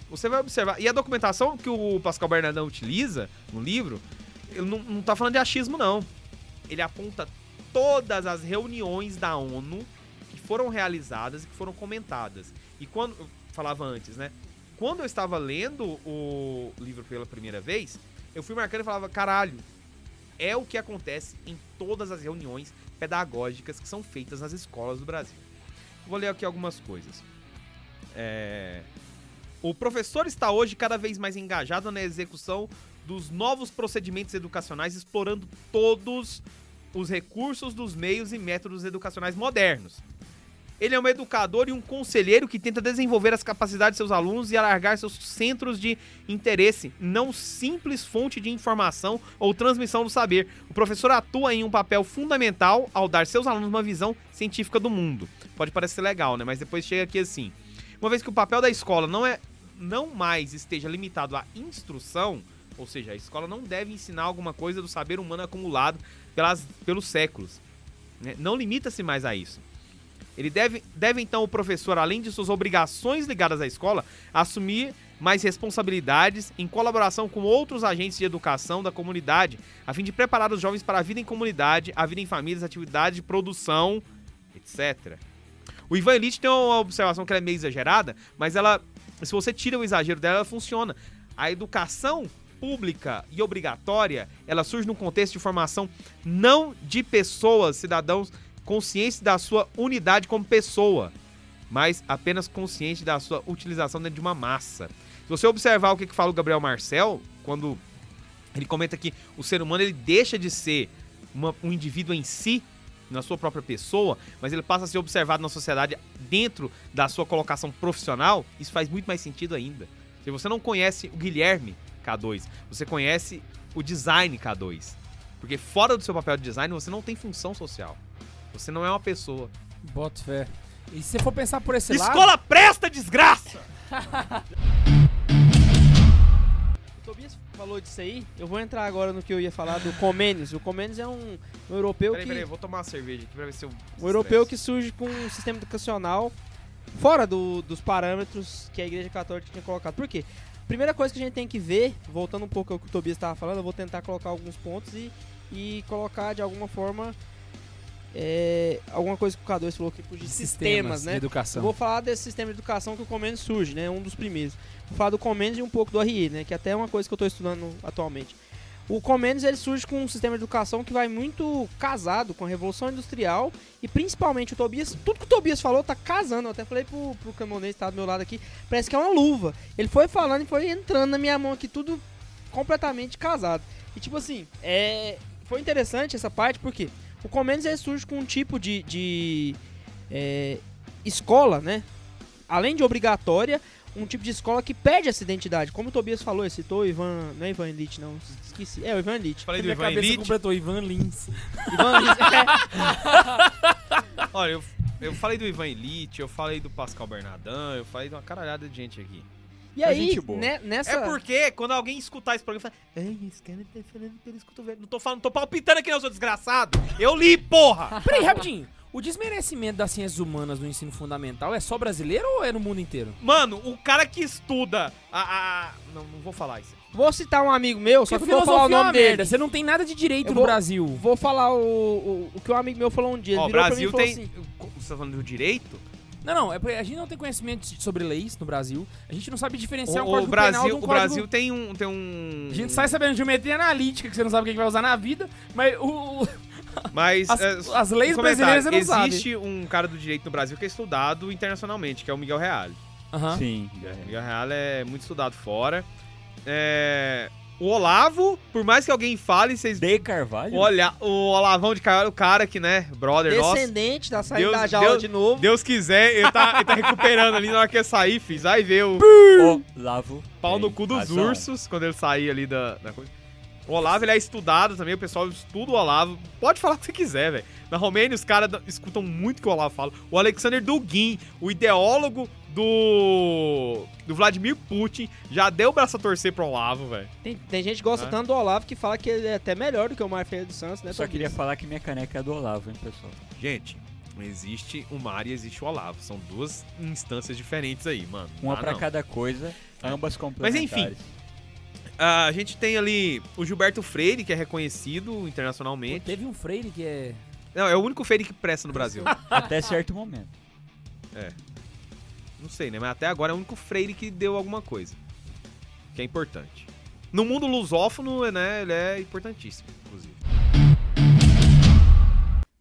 você vai observar. E a documentação que o Pascal Bernardão utiliza no livro, ele não, não tá falando de achismo, não. Ele aponta todas as reuniões da ONU que foram realizadas e que foram comentadas. E quando. Eu falava antes, né? Quando eu estava lendo o livro pela primeira vez, eu fui marcando e falava, caralho, é o que acontece em todas as reuniões pedagógicas que são feitas nas escolas do Brasil. Vou ler aqui algumas coisas. É, O professor está hoje cada vez mais engajado na execução dos novos procedimentos educacionais, explorando todos os recursos dos meios e métodos educacionais modernos. Ele é um educador e um conselheiro que tenta desenvolver as capacidades de seus alunos e alargar seus centros de interesse, não simples fonte de informação ou transmissão do saber. O professor atua em um papel fundamental ao dar seus alunos uma visão científica do mundo. Pode parecer legal, né? Mas depois chega aqui assim. Uma vez que o papel da escola não é não mais esteja limitado à instrução, ou seja, a escola não deve ensinar alguma coisa do saber humano acumulado pelas, pelos séculos. né? Não limita-se mais a isso. Ele deve, deve então o professor, além de suas obrigações ligadas à escola, assumir mais responsabilidades em colaboração com outros agentes de educação da comunidade, a fim de preparar os jovens para a vida em comunidade, a vida em famílias, atividades de produção, etc. O Ivan Elite tem uma observação que é meio exagerada, mas ela, se você tira o exagero dela, ela funciona. A educação pública e obrigatória, ela surge num contexto de formação não de pessoas, cidadãos conscientes da sua unidade como pessoa, mas apenas consciente da sua utilização dentro de uma massa. Se você observar o que, que fala o Gabriel Marcel, quando ele comenta que o ser humano ele deixa de ser uma- um indivíduo em si, na sua própria pessoa, mas ele passa a ser observado na sociedade dentro da sua colocação profissional, isso faz muito mais sentido ainda. Se você não conhece o Guilherme K2, você conhece o design K2. Porque fora do seu papel de design, você não tem função social. Você não é uma pessoa. Boto fé. E se você for pensar por esse lado... Escola presta, desgraça! O Tobias falou disso aí. Eu vou entrar agora no que eu ia falar do Comênios. O Comênios é um, um europeu Peraí, que peraí, vou tomar uma cerveja aqui pra ver se eu. um europeu que surge com um sistema educacional fora do- dos parâmetros que a Igreja Católica tinha colocado. Por quê? Primeira coisa que a gente tem que ver, voltando um pouco ao que o Tobias estava falando, eu vou tentar colocar alguns pontos e, e colocar de alguma forma é, alguma coisa que o K2 falou aqui de sistemas, né? de Eu educação. vou falar desse sistema de educação que o Comênios surge, né? Um dos primeiros. Vou falar do Comênios e um pouco do RI, né? Que até é uma coisa que eu estou estudando atualmente. O Comênios ele surge com um sistema de educação que vai muito casado com a Revolução Industrial e principalmente o Tobias. Tudo que o Tobias falou tá casando. Eu até falei pro, pro Camonês que tá do meu lado aqui. Parece que é uma luva. Ele foi falando e foi entrando na minha mão aqui, tudo completamente casado. E tipo assim, é, foi interessante essa parte porque o Comênios ele surge com um tipo de, de é, escola, né? Além de obrigatória, um tipo de escola que perde essa identidade. Como o Tobias falou, ele citou o Ivan. Não é Ivan Elite, não. Esqueci. É, o Ivan Elite. Falei do Minha Ivan cabeça Elite. completou Ivan Lins. Ivan Elite. é, Olha, eu, eu falei do Ivan Elite, eu falei do Pascal Bernardin, eu falei de uma caralhada de gente aqui. E É aí, né, nessa. É porque quando alguém escutar esse programa, fala, Ai, esse cara tá falando pelo escotovelo. Não tô falando, tô palpitando aqui, não, seu desgraçado. Eu li, porra! Peraí, rapidinho. O desmerecimento das ciências humanas no ensino fundamental é só brasileiro ou é no mundo inteiro? Mano, o cara que estuda a. a- Não, não vou falar isso. Vou citar um amigo meu, só Porque que eu vou falar o filosofia é nome dele. merda. Você não tem nada de direito Eu no vou- Brasil. Vou falar o, o, o que um amigo meu falou um dia. Ele Ó, o virou Brasil pra mim e tem. assim, Você tá falando do direito? Não, não, é porque a gente não tem conhecimento sobre leis no Brasil. A gente não sabe diferenciar um O, o código penal de Brasil, um o código... Brasil tem um. Tem um A gente sai sabendo de geometria analítica, que você não sabe o que que vai usar na vida, mas o, o- Mas. as, é, as leis um brasileiras não sabe. Existe um cara do direito no Brasil que é estudado internacionalmente, que é o Miguel Real. Aham. Sim. O Miguel Real é muito estudado fora. É, O Olavo, por mais que alguém fale, vocês. De Carvalho? Olha, o Olavão de Carvalho, o cara que, né, brother nosso. descendente da saída Deus- da jaula Deus- de novo. Deus quiser, ele tá, ele tá recuperando ali na hora que ele sair, fiz. Vai ver o Olavo. pau no cu dos razão. ursos quando ele sair ali da, da coisa. O Olavo, ele é estudado também, o pessoal estuda o Olavo. Pode falar o que você quiser, velho. Na Romênia, os caras da- escutam muito o que o Olavo fala. O Alexander Dugin, o ideólogo do, do Vladimir Putin, já deu o braço a torcer pro Olavo, velho. Tem, tem gente que gosta Ah. tanto do Olavo que fala que ele é até melhor do que o Marfeira dos Santos, né? Só queria falar que minha caneca é do Olavo, hein, pessoal. Gente, existe o mar e existe o Olavo. São duas instâncias diferentes aí, mano. Uma Ah, pra não. cada coisa, ambas Mas complementares. enfim. A gente tem ali o Gilberto Freire, que é reconhecido internacionalmente. Teve um freire que é... Não, é o único Freire que presta no Brasil. Até certo momento. Não sei, né? Mas até agora é o único Freire que deu alguma coisa. Que é importante. No mundo lusófono, né, ele é importantíssimo, inclusive.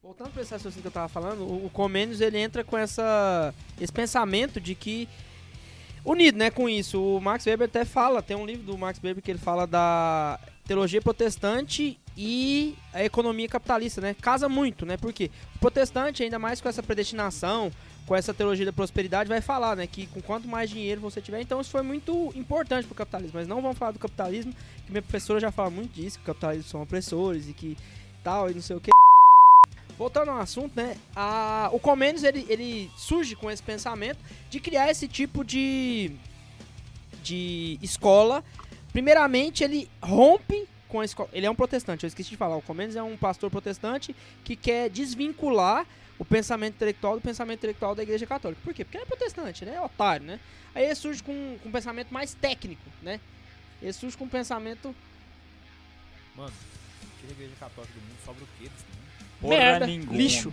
Voltando pra esse raciocínio que eu tava falando, o, o Comênios ele entra com essa, esse pensamento de que. Unido, né, com isso. O Max Weber até fala, tem um livro do Max Weber que ele fala da teologia protestante e a economia capitalista, né? Casa muito, né? Porque o protestante, ainda mais com essa predestinação, com essa teologia da prosperidade, vai falar, né? Que com quanto mais dinheiro você tiver, então isso foi muito importante pro capitalismo. Mas não vamos falar do capitalismo, que minha professora já fala muito disso, que o capitalismo são opressores e que tal, e não sei o que. Voltando ao assunto, né? A, o Comênios ele, ele surge com esse pensamento de criar esse tipo de, de escola. Primeiramente, ele rompe com a escola. Ele é um protestante, eu esqueci de falar. O Comênios é um pastor protestante que quer desvincular o pensamento intelectual do pensamento intelectual da Igreja Católica. Por quê? Porque ele é protestante, né? É otário, né? Aí ele surge com, com um pensamento mais técnico, né? Ele surge com um pensamento. Mano, tira a igreja católica do mundo, sobra o quê desse mundo? Porra Merda, nenhuma. lixo.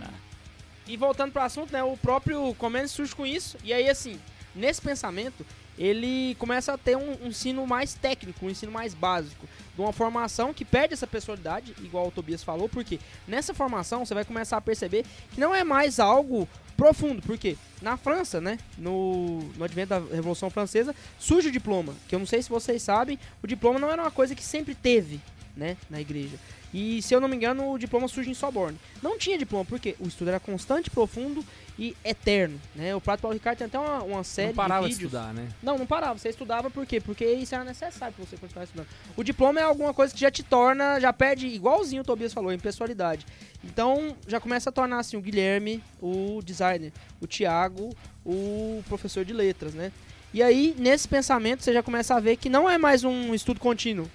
E voltando pro assunto, né? O próprio Comênios surge com isso. E aí, assim, nesse pensamento, ele começa a ter um, um ensino mais técnico, um ensino mais básico. De uma formação que perde essa personalidade, igual o Tobias falou, porque nessa formação você vai começar a perceber que não é mais algo profundo. Porque na França, né? No, no advento da Revolução Francesa, surge o diploma. Que eu não sei se vocês sabem, o diploma não era uma coisa que sempre teve, né? Na igreja. E se eu não me engano, o diploma surge em Soborne. Não tinha diploma, porque o estudo era constante, profundo e eterno, né? O Prato Paulo Ricardo tem até uma, uma série não parava de de, vídeos. estudar, né? Não, não parava. Você estudava por quê? Porque isso era necessário pra você continuar estudando. O diploma é alguma coisa que já te torna, já perde, igualzinho o Tobias falou, em pessoalidade. Então, já começa a tornar assim o Guilherme, o designer, o Thiago, o professor de letras, né? E aí, nesse pensamento, você já começa a ver que não é mais um estudo contínuo.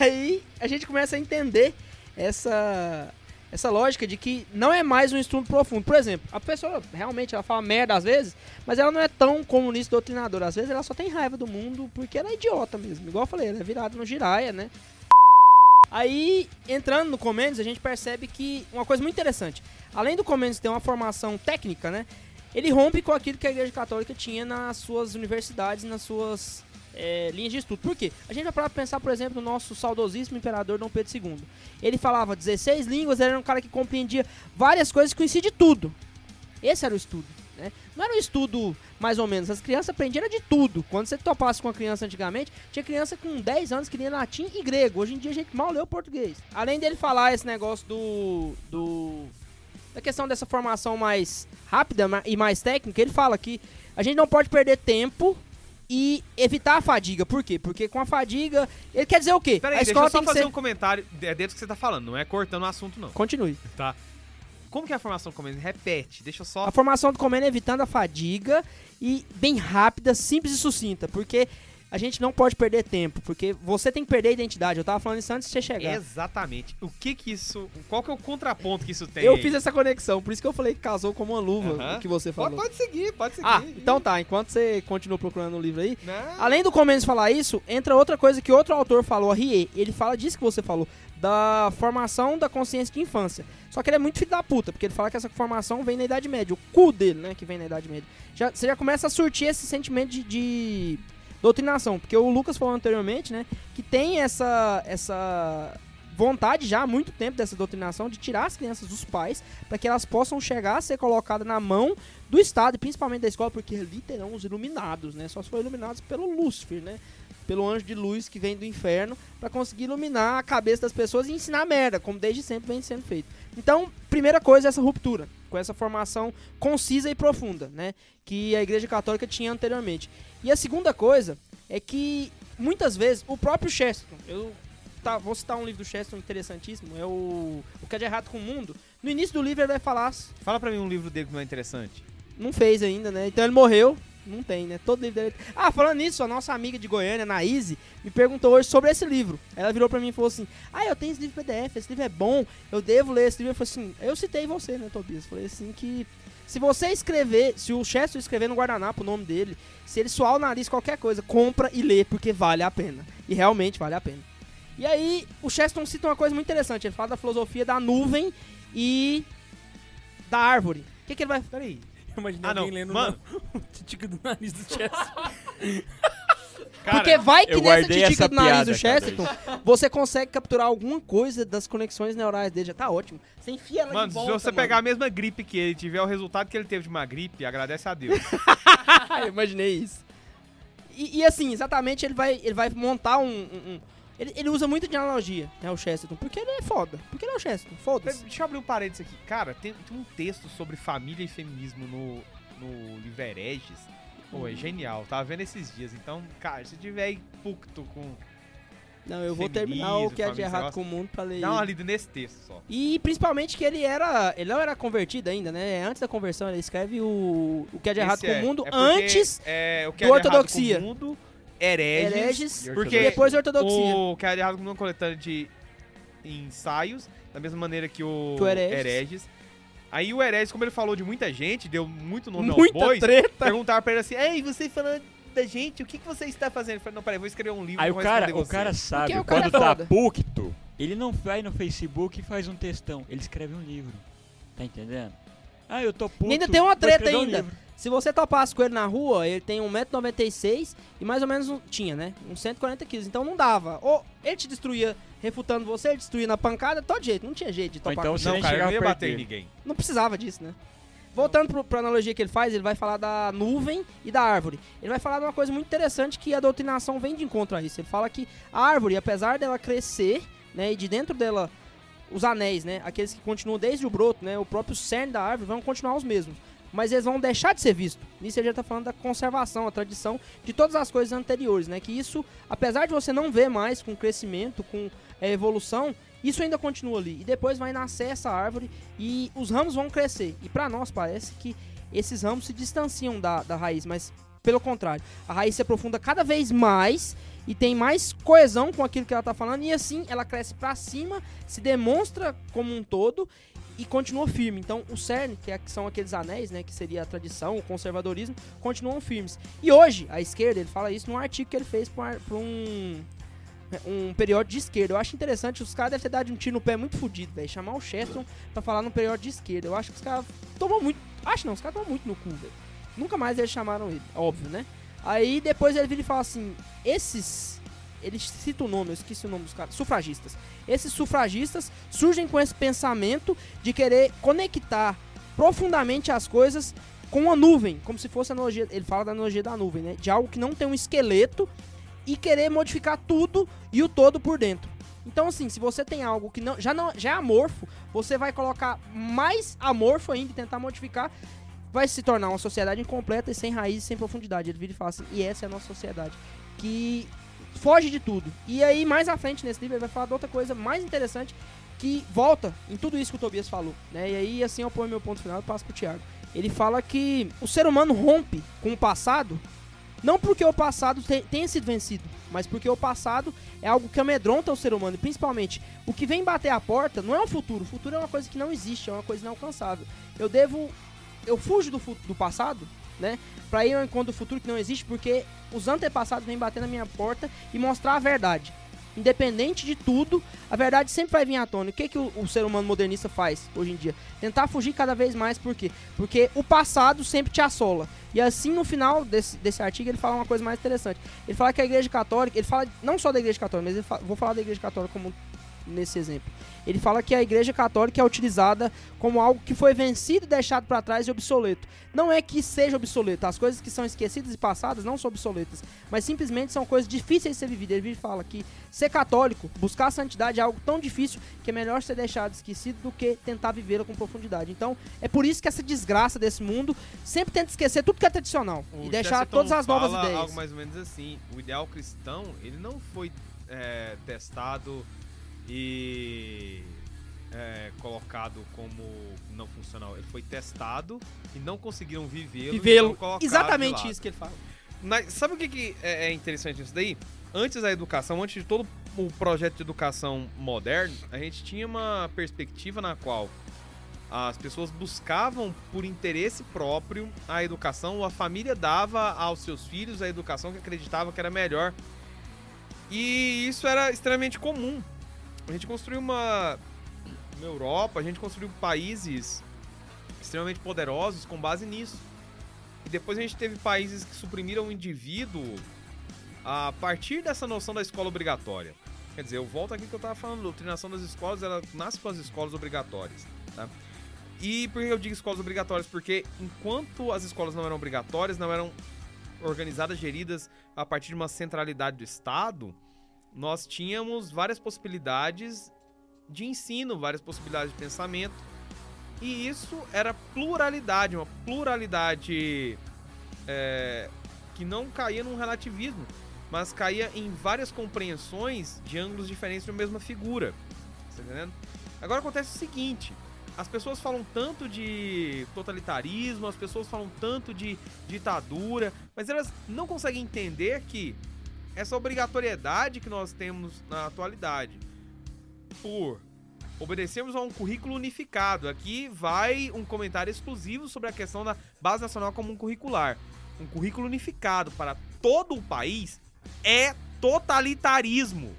Aí a gente começa a entender essa essa lógica de que não é mais um estudo profundo. Por exemplo, a pessoa realmente ela fala merda às vezes, mas ela não é tão comunista doutrinadora. Às vezes ela só tem raiva do mundo porque ela é idiota mesmo. Igual eu falei, ela é virada no giraia, né? Aí, entrando no Comênios, a gente percebe que uma coisa muito interessante. Além do Comênios ter uma formação técnica, né? Ele rompe com aquilo que a Igreja Católica tinha nas suas universidades, nas suas é, linhas de estudo. Por quê? A gente vai parar pra pensar, por exemplo, no nosso saudosíssimo imperador Dom Pedro II. Ele falava 16 línguas, ele era um cara que compreendia várias coisas, conhecia de tudo. Esse era o estudo. né? Não era um estudo mais ou menos, as crianças aprendiam de tudo. Quando você topasse com a criança antigamente, tinha criança com 10 anos que lia latim e grego. Hoje em dia a gente mal o português. Além dele falar esse negócio do. do da questão dessa formação mais rápida e mais técnica, ele fala que a gente não pode perder tempo e evitar a fadiga. Por quê? Porque com a fadiga, ele quer dizer o quê? Peraí, a deixa escola eu só fazer ser... um comentário de- dentro do que você tá falando, não é cortando o assunto, não. Continue. Tá? Como que é a formação do comendo? Repete, deixa eu só. A formação do comendo é evitando a fadiga e bem rápida, simples e sucinta, porque a gente não pode perder tempo, porque você tem que perder a identidade. Eu tava falando isso antes de você chegar. Exatamente. O que que isso. Qual que é o contraponto que isso tem? Eu aí? fiz essa conexão, por isso que eu falei que casou como uma luva, Aham. o que você Pode, falou. pode seguir, pode seguir. Ah, então tá, enquanto você continua procurando o livro aí, Não. Além do Comênios falar isso, entra outra coisa que outro autor falou, a Rie. Ele fala disso que você falou, da formação da consciência de infância. Só que ele é muito filho da puta, porque ele fala que essa formação vem na Idade Média. O cu dele, né, que vem na Idade Média. Já, você já começa a surtir esse sentimento de, de doutrinação. Porque o Lucas falou anteriormente, né, que tem essa, essa vontade já há muito tempo dessa doutrinação de tirar as crianças dos pais para que elas possam chegar a ser colocadas na mão do Estado e principalmente da escola, porque ali terão os iluminados, né? Só se for iluminados pelo Lúcifer, né? Pelo anjo de luz que vem do inferno para conseguir iluminar a cabeça das pessoas e ensinar merda, como desde sempre vem sendo feito. Então, primeira coisa é essa ruptura, com essa formação concisa e profunda, né? Que a Igreja Católica tinha anteriormente. E a segunda coisa é que muitas vezes o próprio Chesterton, eu tá, vou citar um livro do Chesterton interessantíssimo, é o O que é de errado com o mundo. No início do livro ele vai falar Fala pra mim um livro dele que não é interessante. não fez ainda, né? Então ele morreu. Não tem, né? Todo livro dele. Ah, falando nisso, a nossa amiga de Goiânia, Naíse, me perguntou hoje sobre esse livro. Ela virou pra mim e falou assim: Ah, eu tenho esse livro PDF, esse livro é bom, eu devo ler esse livro. Eu falei assim: Eu citei você, né, Tobias? Falei assim que. Se você escrever, se o Chester escrever no guardanapo o nome dele, se ele suar o nariz, qualquer coisa, compra e lê, porque vale a pena. E realmente vale a pena. E aí, o Cheston cita uma coisa muito interessante. Ele fala da filosofia da nuvem e da árvore. O que, que ele vai. Peraí. Eu imaginei Ah, não. alguém lendo Mano. o tico do nariz do Chester. Cara, Porque vai que nessa titica do nariz piada, do Chesterton, você consegue capturar alguma coisa das conexões neurais dele. Já tá ótimo. Você enfia ela Mano, de se volta, você pegar a mesma gripe que ele tiver, o resultado que ele teve de uma gripe, agradece a Deus. Ah, eu imaginei isso. E, e assim, exatamente, ele vai, ele vai montar um... um- um- ele, ele usa muito de analogia, né, o Chesterton, porque ele é foda. Porque ele é o Chesterton, foda-se. Deixa eu abrir um parênteses aqui. Cara, tem, tem um texto sobre família e feminismo no, no livro Hereges. Pô, é genial. Tava vendo esses dias. Então, cara, se tiver aí pucto com... Não, eu vou terminar o que é de errado com o mundo pra ler Dá uma lida nesse texto só. E principalmente que ele era. Ele não era convertido ainda, né? Antes da conversão, ele escreve o, o que é de errado Esse com é- o mundo é antes é, o que do é de errado ortodoxia. com o mundo, hereges, hereges, porque e depois ortodoxia. o que é de errado com o mundo é uma coletânea de ensaios, da mesma maneira que o, Que o Hereges. hereges. Aí o hereges, como ele falou de muita gente, deu muito nome Muita ao bois, treta. perguntaram pra ele assim, ei, você falando da gente, o que, que você está fazendo? Ele falou, não, peraí, vou escrever um livro Aí o cara, o você." cara sabe, o cara quando é tá pucto, ele não vai no Facebook e faz um textão, ele escreve um livro. Tá entendendo? Ah, eu tô puto. E ainda tem uma treta um ainda. livro. Se você topasse com ele na rua, ele tem 1,96m e mais ou menos um- tinha, né? Uns 140 quilos. Então não dava. Ou ele te destruía refutando você, ele destruía na pancada, todo jeito. Não tinha jeito de topar então com Não, cara, eu chegava não ia bater em ninguém. Não precisava disso, né? Voltando pro, pra analogia que ele faz, ele vai falar da nuvem e da árvore. Ele vai falar de uma coisa muito interessante que a doutrinação vem de encontro a isso. Ele fala que a árvore, apesar dela crescer, né, e de dentro dela os anéis, né, aqueles que continuam desde o broto, né, o próprio cerne da árvore vão continuar os mesmos. Mas eles vão deixar de ser vistos. Nisso ele já tá falando da conservação, a tradição de todas as coisas anteriores, né? Que isso, apesar de você não ver mais com crescimento, com é, evolução, isso ainda continua ali. E depois vai nascer essa árvore e os ramos vão crescer. E pra nós parece que esses ramos se distanciam da, da raiz, mas pelo contrário, a raiz se aprofunda cada vez mais e tem mais coesão com aquilo que ela tá falando e assim ela cresce pra cima, se demonstra como um todo e continua firme. Então, o cerne, que, é- que são aqueles anéis, né, que seria a tradição, o conservadorismo, continuam firmes. E hoje, a esquerda, ele fala isso num artigo que ele fez para um um periódico de esquerda. Eu acho interessante, os caras devem ter dado um tiro no pé muito fudido, velho. Chamar o Cheston pra falar no periódico de esquerda. Eu acho que os caras tomam muito. Acho não, os caras tomam muito no cu, velho. Nunca mais eles chamaram ele, óbvio, né? Aí depois ele vira e fala assim: esses. Ele cita o nome, eu esqueci o nome dos caras. Sufragistas. Esses sufragistas surgem com esse pensamento de querer conectar profundamente as coisas com uma nuvem, como se fosse a analogia, ele fala da analogia da nuvem, né? De algo que não tem um esqueleto e querer modificar tudo e o todo por dentro. Então assim, se você tem algo que não já não já é amorfo, você vai colocar mais amorfo ainda e tentar modificar, vai se tornar uma sociedade incompleta e sem raízes, sem profundidade. Ele vira e fala assim: "E essa é a nossa sociedade que foge de tudo". E aí mais à frente nesse livro ele vai falar de outra coisa mais interessante que volta em tudo isso que o Tobias falou, né? E aí assim eu ponho meu ponto final e passo pro Thiago. Ele fala que o ser humano rompe com o passado, não porque o passado te- tenha sido vencido, mas porque o passado é algo que amedronta o ser humano. E principalmente, o que vem bater a porta não é o futuro. O futuro é uma coisa que não existe, é uma coisa inalcançável. Eu devo. Eu fujo do, do passado, né? Pra ir ao encontro do futuro que não existe, porque os antepassados vêm bater na minha porta e mostrar a verdade. Independente de tudo, a verdade sempre vai vir à tona. O que, que o, o ser humano modernista faz hoje em dia? Tentar fugir cada vez mais, por quê? Porque o passado sempre te assola. E assim, no final desse, desse artigo, ele fala uma coisa mais interessante. Ele fala que a Igreja Católica, ele fala não só da Igreja Católica, mas ele fa- vou falar da Igreja Católica como nesse exemplo. Ele fala que a Igreja Católica é utilizada como algo que foi vencido e deixado para trás e obsoleto. Não é que seja obsoleto, as coisas que são esquecidas e passadas não são obsoletas, mas simplesmente são coisas difíceis de ser vividas. Ele fala que ser católico, buscar a santidade é algo tão difícil que é melhor ser deixado esquecido do que tentar vivê-la com profundidade. Então, é por isso que essa desgraça desse mundo sempre tenta esquecer tudo que é tradicional O e deixar Chesterton todas as novas ideias. algo mais ou menos assim. O ideal cristão, ele não foi é, testado e é, colocado como não funcional. Ele foi testado e não conseguiram vivê-lo. Vivê-lo. então de Exatamente isso que ele fala. Mas sabe o que, que é, é interessante nisso daí? Antes da educação, antes de todo o projeto de educação moderno, a gente tinha uma perspectiva na qual as pessoas buscavam por interesse próprio a educação, a família dava aos seus filhos a educação que acreditava que era melhor. E isso era extremamente comum. A gente construiu uma, Europa, a gente construiu países extremamente poderosos com base nisso. E depois a gente teve países que suprimiram o indivíduo a partir dessa noção da escola obrigatória. Quer dizer, eu volto aqui que eu tava falando, a doutrinação das escolas, ela nasce com as escolas obrigatórias, tá? E por que eu digo escolas obrigatórias? Porque enquanto as escolas não eram obrigatórias, não eram organizadas, geridas a partir de uma centralidade do Estado, nós tínhamos várias possibilidades de ensino, várias possibilidades de pensamento. E isso era pluralidade, uma pluralidade é, que não caía num relativismo, mas caía em várias compreensões de ângulos diferentes de uma mesma figura. Tá entendendo? Agora acontece o seguinte: as pessoas falam tanto de totalitarismo, as pessoas falam tanto de ditadura, mas elas não conseguem entender que essa obrigatoriedade que nós temos na atualidade por obedecermos a um currículo unificado. Aqui vai um comentário exclusivo sobre a questão da Base Nacional Comum Curricular. Um currículo unificado para todo o país é totalitarismo.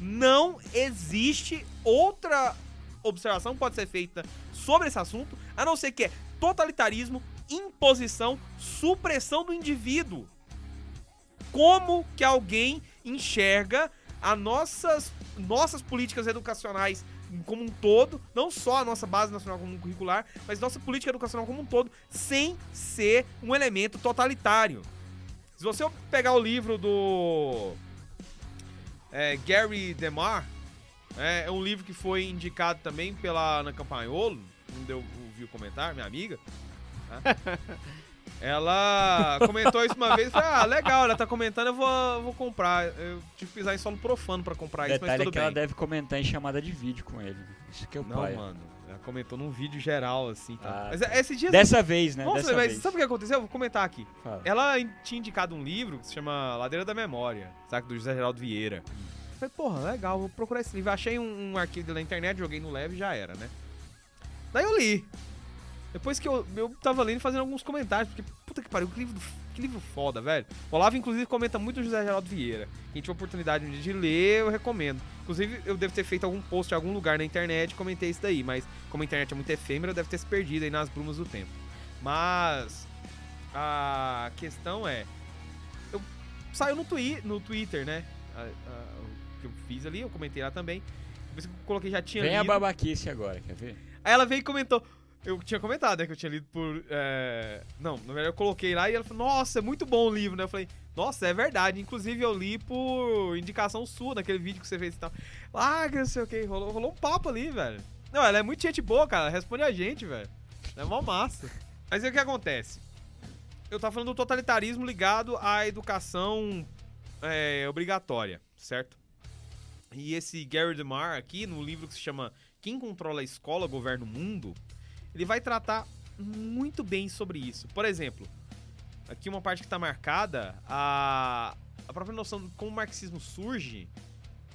Não existe outra observação que pode ser feita sobre esse assunto, a não ser que é totalitarismo, imposição, supressão do indivíduo. Como que alguém enxerga as nossas, nossas políticas educacionais como um todo, não só a nossa base nacional comum curricular, mas nossa política educacional como um todo, sem ser um elemento totalitário. Se você pegar o livro do é, Gary DeMar, é, é um livro que foi indicado também pela Ana Campanholo, não deu ouvi o comentário, minha amiga. tá? Ela comentou isso uma vez e falei, ah, legal, ela tá comentando, eu vou, eu vou comprar. Eu tive que pisar em solo profano pra comprar isso, mas Detalhe é tudo que bem. ela deve comentar em chamada de vídeo com ele. né? Isso que é o Não, pai. mano. Ela comentou num vídeo geral, assim. Tá? Ah, mas tá. é- esse dia. Dessa vez, né? Nossa, Dessa mas vez. sabe o que aconteceu? Eu vou comentar aqui. Fala. Ela in- tinha indicado um livro que se chama Ladeira da Memória, sabe? Do José Geraldo Vieira. Falei, porra, legal, vou procurar esse livro. Achei um, um arquivo na internet, joguei no leve e já era, né? Daí eu li. Depois que eu, eu tava lendo e fazendo alguns comentários, porque puta que pariu, que livro, que livro foda, velho. O Olavo, inclusive, comenta muito o José Geraldo Vieira. Quem tiver oportunidade um dia de ler, eu recomendo. Inclusive, eu devo ter feito algum post em algum lugar na internet e comentei isso daí, mas como a internet é muito efêmera, deve ter se perdido aí nas brumas do tempo. Mas a questão é. Eu saiu no, twi no Twitter, né? A- a- o que eu fiz ali, eu comentei lá também. Depois que eu coloquei já tinha Vem a lido. babaquice agora, quer ver? Aí ela veio e comentou: Eu tinha comentado, né, que eu tinha lido por. é, Não, na verdade eu coloquei lá e ela falou, nossa, é muito bom o livro, né? Eu falei, nossa, é verdade. Inclusive eu li por indicação sua, naquele vídeo que você fez e tal. Ah, que não sei o que, rolou, rolou um papo ali, velho. Não, ela é muito gente boa, cara. Responde a gente, velho. É mó massa. Mas aí o que acontece? Eu tava falando do totalitarismo ligado à educação é, obrigatória, certo? E esse Gary DeMar aqui, no livro que se chama Quem Controla a Escola, Governa o Mundo, ele vai tratar muito bem sobre isso. Por exemplo, aqui uma parte que está marcada, a, a própria noção de como o marxismo surge,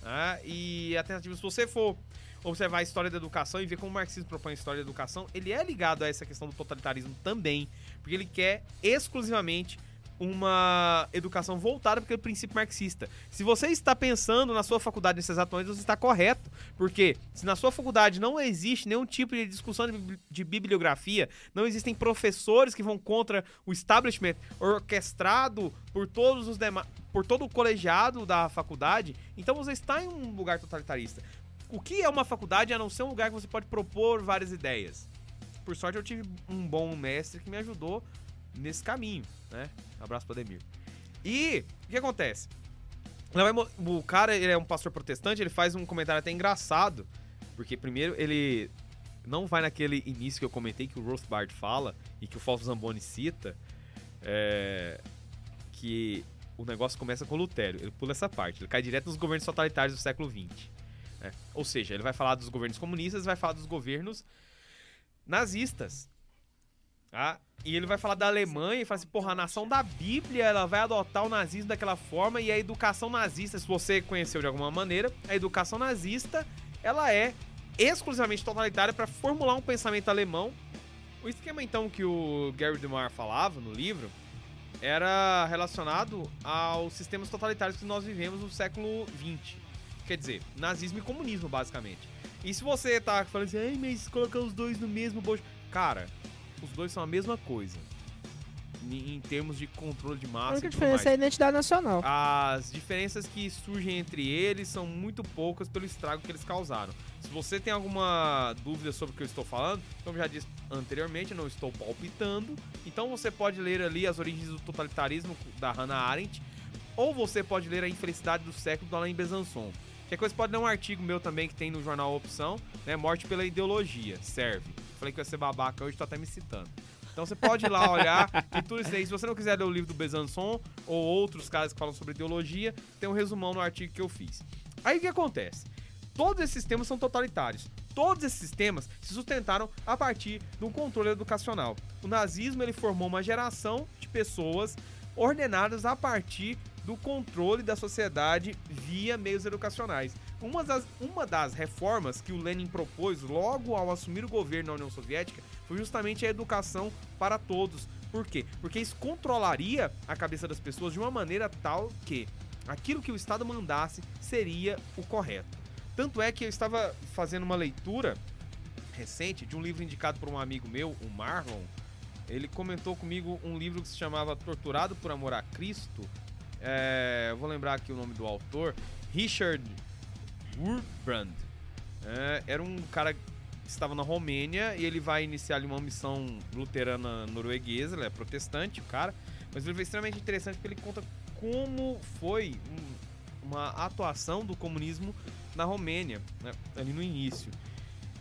né? e a tentativa, se você for observar a história da educação e ver como o marxismo propõe a história da educação, ele é ligado a essa questão do totalitarismo também, porque ele quer exclusivamente uma educação voltada para o princípio marxista. Se você está pensando na sua faculdade nesses momento, você está correto. Porque se na sua faculdade não existe nenhum tipo de discussão de bibliografia, não existem professores que vão contra o establishment orquestrado por todos os demais, por todo o colegiado da faculdade, então você está em um lugar totalitarista. O que é uma faculdade a não ser um lugar que você pode propor várias ideias? Por sorte eu tive um bom mestre que me ajudou nesse caminho, né? Abraço pra Demir. E o que acontece? O cara, ele é um pastor protestante, ele faz um comentário até engraçado, porque primeiro ele não vai naquele início que eu comentei que o Rothbard fala e que o Fausto Zamboni cita, é, que o negócio começa com Lutero. Ele pula essa parte, ele cai direto nos governos totalitários do século XX. né? Ou seja, ele vai falar dos governos comunistas, vai falar dos governos nazistas. Tá? E ele vai falar da Alemanha e fala assim, porra, a nação da Bíblia, ela vai adotar o nazismo daquela forma e a educação nazista, se você conheceu de alguma maneira, a educação nazista, ela é exclusivamente totalitária para formular um pensamento alemão. O esquema então que o Gary DeMar falava no livro era relacionado aos sistemas totalitários que nós vivemos no século XX. Quer dizer, nazismo e comunismo, basicamente. E se você tá falando assim, Ai, mas colocar os dois no mesmo bojo. Cara, os dois são a mesma coisa. Em em termos de controle de A massa. única e tudo diferença é a identidade nacional. As diferenças que surgem entre eles são muito poucas pelo estrago que eles causaram. Se você tem alguma dúvida sobre o que eu estou falando, como já disse anteriormente, eu não estou palpitando. Então você pode ler ali As Origens do Totalitarismo da Hannah Arendt, ou você pode ler A Infelicidade do Século do Alain Besançon. Qualquer coisa pode ler um artigo meu também que tem no jornal Opção, né? Morte pela Ideologia, serve. Falei que ia ser babaca hoje, tô até me citando. Então você pode ir lá olhar e tudo isso aí. Se você não quiser ler o livro do Besançon ou outros caras que falam sobre ideologia, tem um resumão no artigo que eu fiz. Aí o que acontece? Todos esses sistemas são totalitários. Todos esses sistemas se sustentaram a partir de um controle educacional. O nazismo ele formou uma geração de pessoas ordenadas a partir do controle da sociedade via meios educacionais. Uma das, uma das reformas que o Lenin propôs logo ao assumir o governo na União Soviética foi justamente a educação para todos. Por quê? Porque isso controlaria a cabeça das pessoas de uma maneira tal que aquilo que o Estado mandasse seria o correto. Tanto é que eu estava fazendo uma leitura recente de um livro indicado por um amigo meu, o Marlon. Ele comentou comigo um livro que se chamava Torturado por Amor a Cristo. É, eu vou lembrar aqui o nome do autor, Richard Wurbrand. É, era um cara que estava na Romênia e ele vai iniciar ali uma missão luterana norueguesa, ele é protestante, o cara. Mas ele foi extremamente interessante porque ele conta como foi um- uma atuação do comunismo na Romênia, né, ali no início.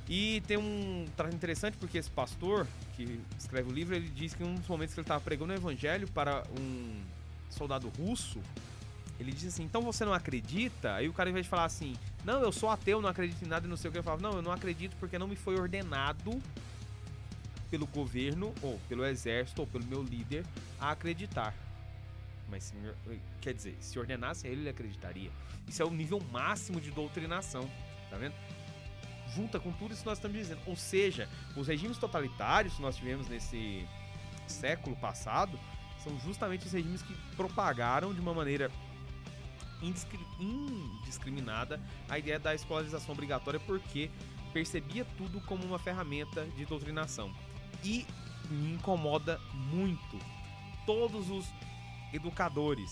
E tem um trato interessante porque esse pastor que escreve o livro, ele diz que em um dos momentos que ele estava pregando o evangelho para um soldado russo, ele disse assim, então você não acredita? Aí o cara, em vez de falar assim, não, eu sou ateu, não acredito em nada e não sei o que, ele falava, não, eu não acredito porque não me foi ordenado pelo governo, ou pelo exército, ou pelo meu líder, a acreditar. Mas, quer dizer, se ordenasse a ele, ele acreditaria. Isso é o nível máximo de doutrinação, tá vendo? Junta com tudo isso que nós estamos dizendo. Ou seja, os regimes totalitários que nós tivemos nesse século passado são justamente os regimes que propagaram de uma maneira indiscriminada a ideia da escolarização obrigatória porque percebia tudo como uma ferramenta de doutrinação. E me incomoda muito todos os educadores,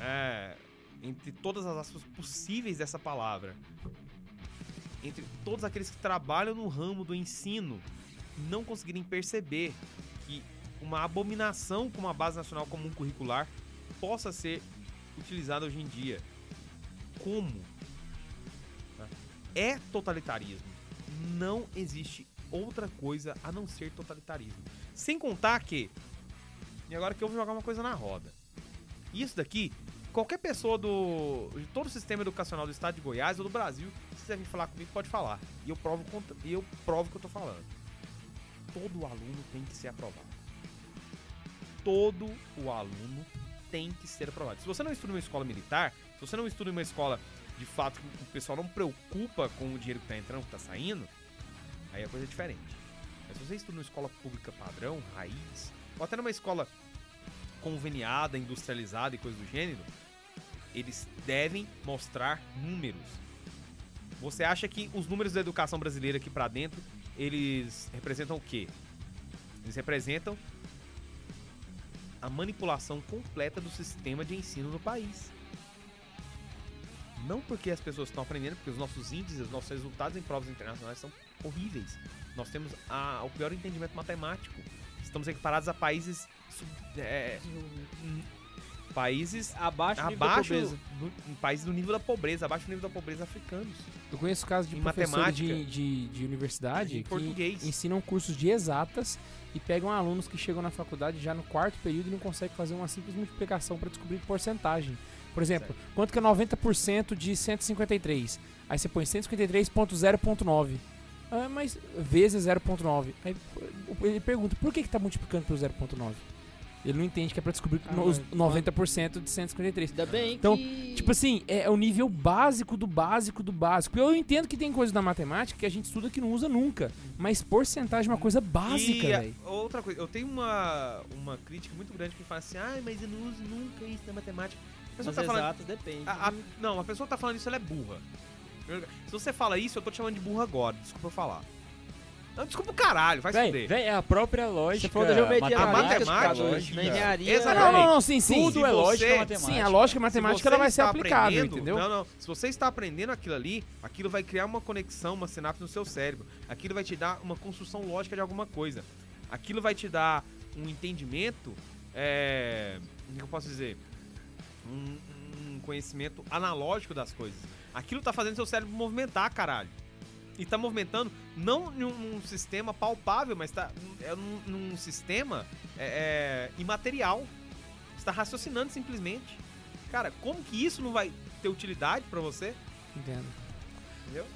é, entre todas as aspas possíveis dessa palavra, entre todos aqueles que trabalham no ramo do ensino, não conseguirem perceber que uma abominação como a Base Nacional Comum Curricular possa ser utilizada hoje em dia. Como? Tá? É totalitarismo. Não existe outra coisa a não ser totalitarismo. Sem contar que. E agora que eu vou jogar uma coisa na roda. Isso daqui, qualquer pessoa do. de todo o sistema educacional do estado de Goiás ou do Brasil, se quiser vir falar comigo, pode falar. E eu provo, e eu provo o que eu tô falando. Todo aluno tem que ser aprovado. Todo o aluno tem que ser aprovado. Se você não estuda em uma escola militar, se você não estuda em uma escola de fato que o pessoal não preocupa com o dinheiro que tá entrando, que tá saindo, aí a coisa é diferente. Mas se você estuda numa escola pública padrão, raiz, ou até numa escola conveniada, industrializada e coisa do gênero, eles devem mostrar números. Você acha que os números da educação brasileira aqui pra dentro, eles representam o quê? Eles representam a manipulação completa do sistema de ensino no país. Não porque as pessoas estão aprendendo, porque os nossos índices, os nossos resultados em provas internacionais são horríveis. Nós temos a- o pior entendimento matemático. Estamos equiparados a países sub- é, países Abaixo do nível da abaixo pobreza. do, países do nível da pobreza, abaixo do nível da pobreza africanos. Eu conheço casos de professores matemática. de, de, de universidade Em que português. ensinam cursos de exatas e pegam alunos que chegam na faculdade já no quarto período e não conseguem fazer uma simples multiplicação para descobrir porcentagem. Por exemplo, quanto que é 90% de 153? Aí você põe 153.0.9. Ah, mas vezes 0.9. Aí ele pergunta, por que que tá multiplicando pelo 0.9? Ele não entende que é pra descobrir Ah, os mas- 90% de 153. Ainda bem Então, que... Tipo assim, é o nível básico do básico do básico. Eu entendo que tem coisas da matemática que a gente estuda que não usa nunca. Mas porcentagem é uma coisa básica, velho. outra coisa, eu tenho uma, uma crítica muito grande que fala assim, ah, mas eu não uso nunca isso na matemática. A pessoa As tá falando, depende. a- a- não, a pessoa tá falando isso, ela é burra. Se você fala isso, eu tô te chamando de burra agora, desculpa eu falar. Não, desculpa o caralho, vai se Véi, fuder. véi, é a própria lógica. Você falou da geometria A matemática, na lógica. engenharia... Exatamente. Não, não, não, sim, sim. Tudo Se é lógica você- matemática. Sim, a lógica Se matemática você ela vai ser está aplicável, aprendendo- entendeu? Não, não. Se você está aprendendo aquilo ali, aquilo vai criar uma conexão, uma sinapse no seu cérebro. Aquilo vai te dar uma construção lógica de alguma coisa. Aquilo vai te dar um entendimento, é, como que eu posso dizer? Um, um conhecimento analógico das coisas. Aquilo tá fazendo seu cérebro movimentar, caralho. E tá movimentando não num, sistema palpável, mas tá é num, num sistema é, é, imaterial. Você tá raciocinando simplesmente. Cara, como que isso não vai ter utilidade pra você? Entendo. Entendeu?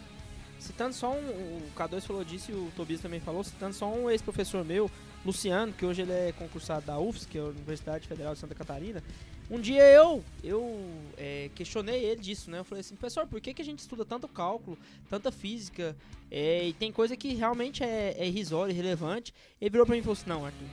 Citando só um. O K2 falou disso e o Tobias também falou. Citando só um ex-professor meu, Luciano, que hoje ele é concursado da UFS, que é a Universidade Federal de Santa Catarina. Um dia eu eu é, questionei ele disso, né? Eu falei assim, professor, por que, que a gente estuda tanto cálculo, tanta física, é, e tem coisa que realmente é, é irrisória, irrelevante? Ele virou pra mim e falou assim, não, Arthur,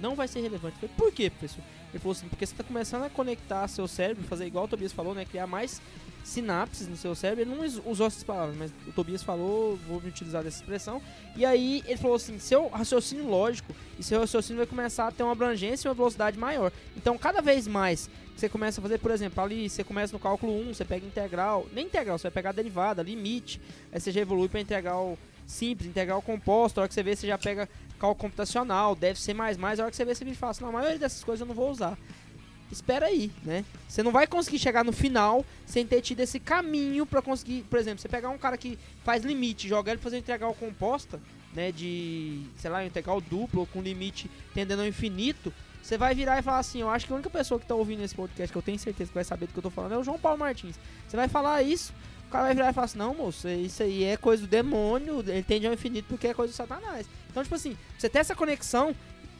não vai ser relevante. Eu falei, por quê, professor? Ele falou assim, porque você tá começando a conectar seu cérebro, fazer igual o Tobias falou, né? Criar mais sinapses no seu cérebro. Ele não us- usou essas palavras, mas o Tobias falou, vou me utilizar dessa expressão. E aí ele falou assim: seu raciocínio lógico e seu raciocínio vai começar a ter uma abrangência e uma velocidade maior. Então, cada vez mais você começa a fazer, por exemplo, ali você começa no cálculo 1, você pega integral, nem integral, você vai pegar derivada, limite, aí você já evolui para integral simples, integral composto, a hora que você vê, você já pega cálculo computacional, deve ser mais, mais, a hora que você vê, você me fala assim, não, a maioria dessas coisas eu não vou usar. Espera aí, né? Você não vai conseguir chegar no final sem ter tido esse caminho pra conseguir, por exemplo, você pegar um cara que faz limite, jogar ele fazer integral composta, né, de, sei lá, integral dupla ou com limite tendendo ao infinito, você vai virar e falar assim, eu acho que a única pessoa que tá ouvindo esse podcast que eu tenho certeza que vai saber do que eu tô falando é o João Paulo Martins. Você vai falar isso, o cara vai virar e falar assim, não, moço, isso aí é coisa do demônio, ele tende ao infinito porque é coisa do satanás. Então, tipo assim, você ter essa conexão,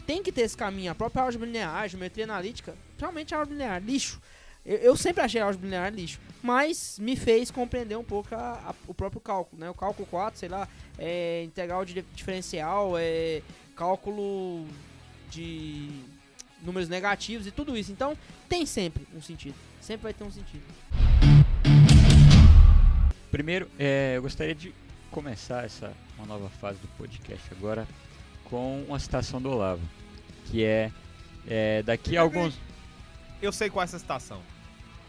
tem que ter esse caminho. A própria álgebra linear, geometria analítica, realmente a álgebra linear, lixo. Eu, eu sempre achei a álgebra linear lixo, mas me fez compreender um pouco a- a- o próprio cálculo, né? O cálculo 4, sei lá, é integral de diferencial, é cálculo de números negativos e tudo isso. Então, tem sempre um sentido. Sempre vai ter um sentido. Primeiro, é, eu gostaria de começar essa uma nova fase do podcast agora com uma citação do Olavo, que é, é, daqui a alguns Eu sei qual é essa citação.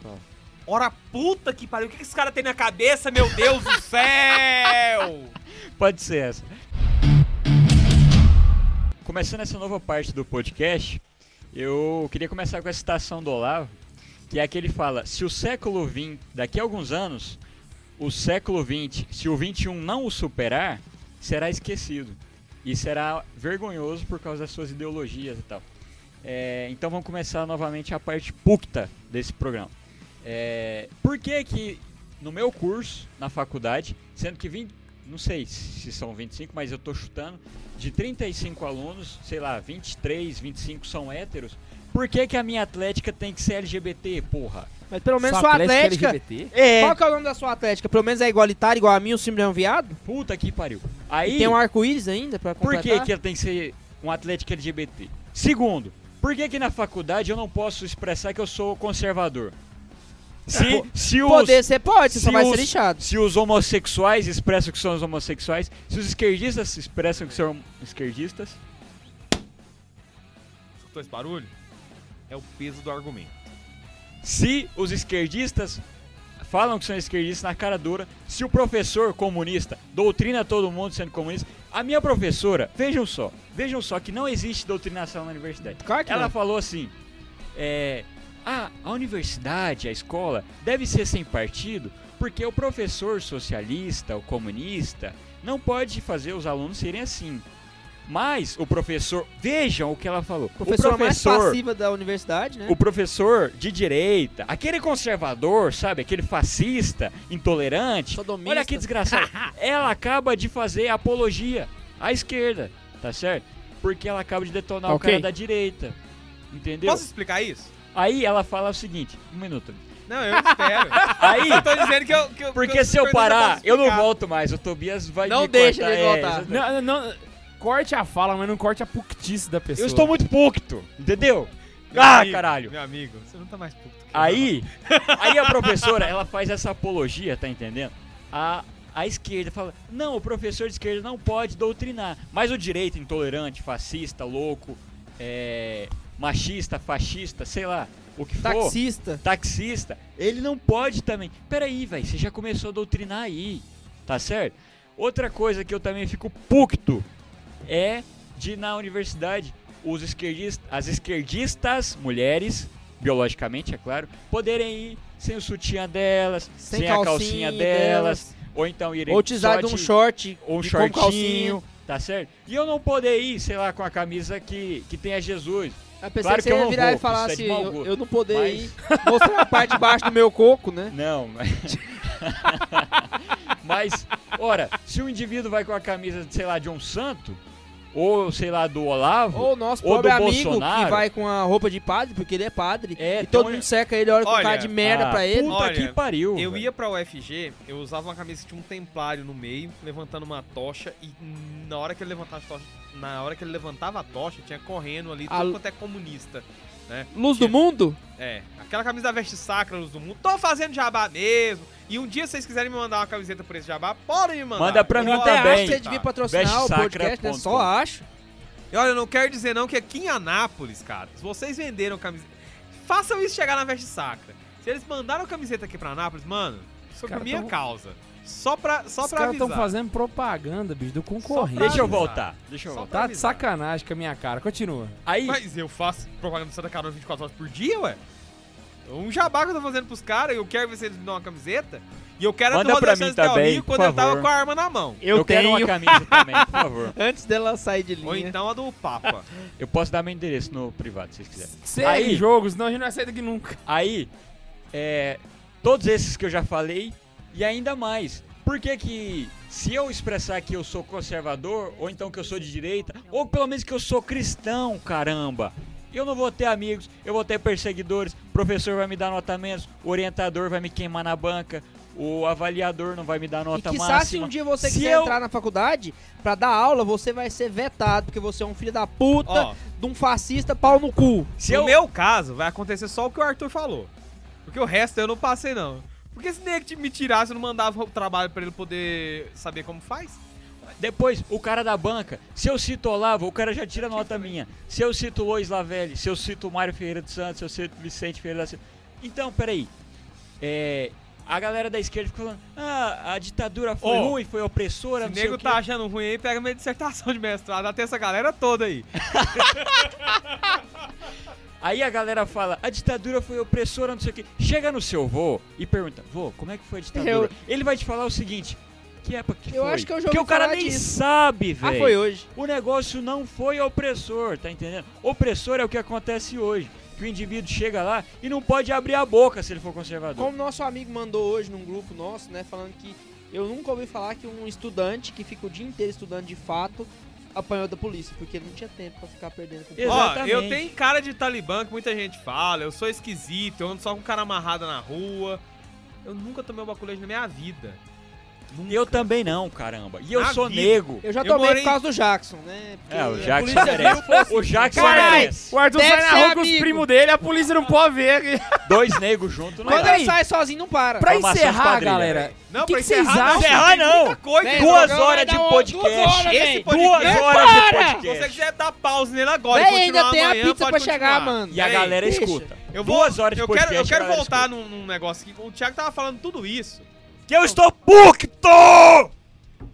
Qual? Ora puta que pariu, o que que esse cara tem na cabeça, meu Deus do céu? pode ser essa. começando essa nova parte do podcast, eu queria começar com a citação do Olavo, que é que ele fala: se o século XX, daqui a alguns anos, o século XX, se o XXI não o superar, será esquecido. E será vergonhoso por causa das suas ideologias e tal. É, então vamos começar novamente a parte pucta desse programa. É, por que que no meu curso, na faculdade, sendo que 20, não sei se são 25, mas eu tô chutando, de 35 alunos, sei lá, 23, 25 são héteros, por que que a minha atlética tem que ser LGBT, porra? Mas pelo menos Sua sua atlética. LGBT? É, Qual que é o nome da sua atlética? Pelo menos é igualitária, igual a mim, o símbolo é um viado? puta que pariu. E Aí, tem um arco-íris ainda pra por completar? que que ela tem que ser um atlético LGBT? Segundo, por que que na faculdade eu não posso expressar que eu sou conservador? Se, se os... Poder você pode, você só se vai os- ser lixado. Se os homossexuais expressam que são os homossexuais, se os esquerdistas expressam que são esquerdistas, Escutou esse barulho? É o peso do argumento. se os esquerdistas falam que são esquerdistas na cara dura, se o professor comunista doutrina todo mundo sendo comunista, a minha professora, vejam só, vejam só que não existe doutrinação na universidade. Claro que Ela não. falou assim: é, ah, a universidade, a escola, deve ser sem partido, porque o professor socialista, o comunista, não pode fazer os alunos serem assim. Mas o professor, vejam o que ela falou. Professora o mais professor, passiva da universidade, né? o professor de direita, aquele conservador, sabe, aquele fascista, intolerante. Sodomista. Olha que desgraçado. ela acaba de fazer apologia à esquerda, tá certo? Porque ela acaba de detonar o Ok. cara da direita. Entendeu? Posso explicar isso? Aí ela fala o seguinte, um minuto. Não, eu espero. Aí, eu tô dizendo que eu. Que eu porque que se eu parar, eu não volto mais. O Tobias vai Não me deixa cortar. ele é, voltar. exatamente. Não, não, corte a fala, mas não corte a puctice da pessoa. Eu estou muito pucto, entendeu? Meu Ah, amigo, caralho. Meu amigo, você não tá mais eu, Aí, aí a professora, ela faz essa apologia, tá entendendo? A, a esquerda fala, não, o professor de esquerda não pode doutrinar. Mas o direito intolerante, fascista, louco, é, machista, fascista, sei lá, o que for, Taxista. taxista, ele não pode também. Peraí, velho, você já começou a doutrinar aí, tá certo? Outra coisa que eu também fico pucto é de na universidade os esquerdistas, as esquerdistas mulheres, biologicamente, é claro, poderem ir sem o sutiã delas, sem, Sem a calcinha calcinha delas, ou então irem Ou só de um short. ou um calcinha. shortinho, tá certo? E eu não poder ir, sei lá, com a camisa que, que tenha Jesus. Eu pensei Claro que você que eu ia virar vou, e falar é assim, mau eu, eu não poder Mas- ir mostrar a parte de baixo do meu coco, né? Não, mas. mas, ora, se o indivíduo vai com a camisa, sei lá, de um santo, ou sei lá, do Olavo, Ou o nosso Ou pobre do amigo Bolsonaro. que vai com a roupa de padre, porque ele é padre, É, e então todo ele- mundo seca ele, olha com Olha, cara de merda ah, pra ele. Puta Olha, que pariu. Eu velho. ia pra UFG, eu usava uma camisa que tinha um templário no meio, levantando uma tocha, e na hora que ele levantava a tocha, na hora que ele levantava a tocha, tinha correndo ali, A tudo lu- quanto é comunista. Luz do mundo? É, aquela camisa da veste sacra, luz do mundo. Tô fazendo jabá mesmo. E um dia, se vocês quiserem me mandar uma camiseta por esse jabá, podem me mandar. Manda pra Eu mim Até também. acho que você tá. devia patrocinar o podcast, né? sacra Só ponto com. acho. E olha, eu não quero dizer não que aqui em Anápolis, cara, se vocês venderam camiseta. Façam isso chegar na veste sacra. Se eles mandaram camiseta aqui pra Anápolis, mano, por caras minha causa. Só pra, só Os pra caras avisar. estão fazendo propaganda, bicho, do concorrente. Deixa eu voltar. Deixa eu Só voltar. Tá de sacanagem com a minha cara. Continua. Aí, Mas eu faço propaganda do Santa Carona 24 horas por dia, ué? Um jabá que eu tô fazendo pros caras, eu quero ver se eles me dão uma camiseta. E eu quero Manda pra mim também, Rio por quando ele tava favor. com a arma na mão. eu, quero uma camisa também, por favor. Antes dela sair de linha. Ou então a do Papa. Eu posso dar meu endereço no privado, se vocês quiserem. Segue Aí- jogos, senão a gente não vai sair daqui nunca. Aí, é, todos esses que eu já falei e ainda mais. Por que que se eu expressar que eu sou conservador, ou então que eu sou de direita, ou pelo menos que eu sou cristão, caramba, eu não vou ter amigos, eu vou ter perseguidores, o professor vai me dar nota menos, o orientador vai me queimar na banca, o avaliador não vai me dar E nota que se máxima. um dia você Se quiser eu- entrar na faculdade pra dar aula, você vai ser vetado, porque você é um filho da puta Ó, de um fascista pau no cu. Se no eu, meu caso, vai acontecer só o que o Arthur falou. Porque o resto eu não passei, não. Porque se nego me tirasse, eu não mandava o trabalho pra ele poder saber como faz. Depois, o cara da banca, se eu cito Olavo, o cara já tira nota minha. Se eu cito Lois Lavelli, se eu cito Mário Ferreira dos Santos, se eu cito Vicente Ferreira da Silva. Então, peraí. É, A galera da esquerda fica falando, ah, a ditadura foi Ô, ruim, foi opressora, Se o não nego tá achando ruim aí, pega minha dissertação de mestrado. Até essa galera toda aí. Aí a galera fala, a ditadura foi opressora, não sei o quê. Chega no seu vô e pergunta, vô, como é que foi a ditadura? Eu- Ele vai te falar o seguinte, que época que Eu foi? acho que eu já Porque o cara nem disso. sabe, Ah, velho. foi hoje. O negócio não foi opressor, tá entendendo? Opressor é o que acontece hoje. Que o indivíduo chega lá e não pode abrir a boca se ele for conservador. Como nosso amigo mandou hoje num grupo nosso, né, falando que eu nunca ouvi falar que um estudante que fica o dia inteiro estudando de fato apanhou da polícia, porque ele não tinha tempo pra ficar perdendo com. Ó, Exatamente. eu tenho cara de talibã que muita gente fala. Eu sou esquisito, eu ando só com cara amarrado na rua. Eu nunca tomei um baculejo na minha vida. Eu também não, caramba. E eu Na sou vida. nego. Eu já Eu tomei morei- por causa do Jackson, né? Porque É, o Jackson merece. falou O Jackson Carai, merece. O Arthur Deve sai na rua com os amigo. primos dele, a polícia não pode ver. Dois negros juntos não Quando ele sai sozinho, não para. Pra encerrar, galera. Não, o que, pra que vocês encerrar, acham? Encerrar não. coisa. Duas horas de podcast. duas horas, Esse podcast- Duas horas de Se você podcast. quiser dar pausa nele agora e ainda continuar tem a pizza pra chegar, mano. E a galera escuta. Eu vou, Duas horas de eu podcast. quero, eu quero voltar num, num negócio aqui. O Thiago tava falando tudo isso. Que eu estou puto!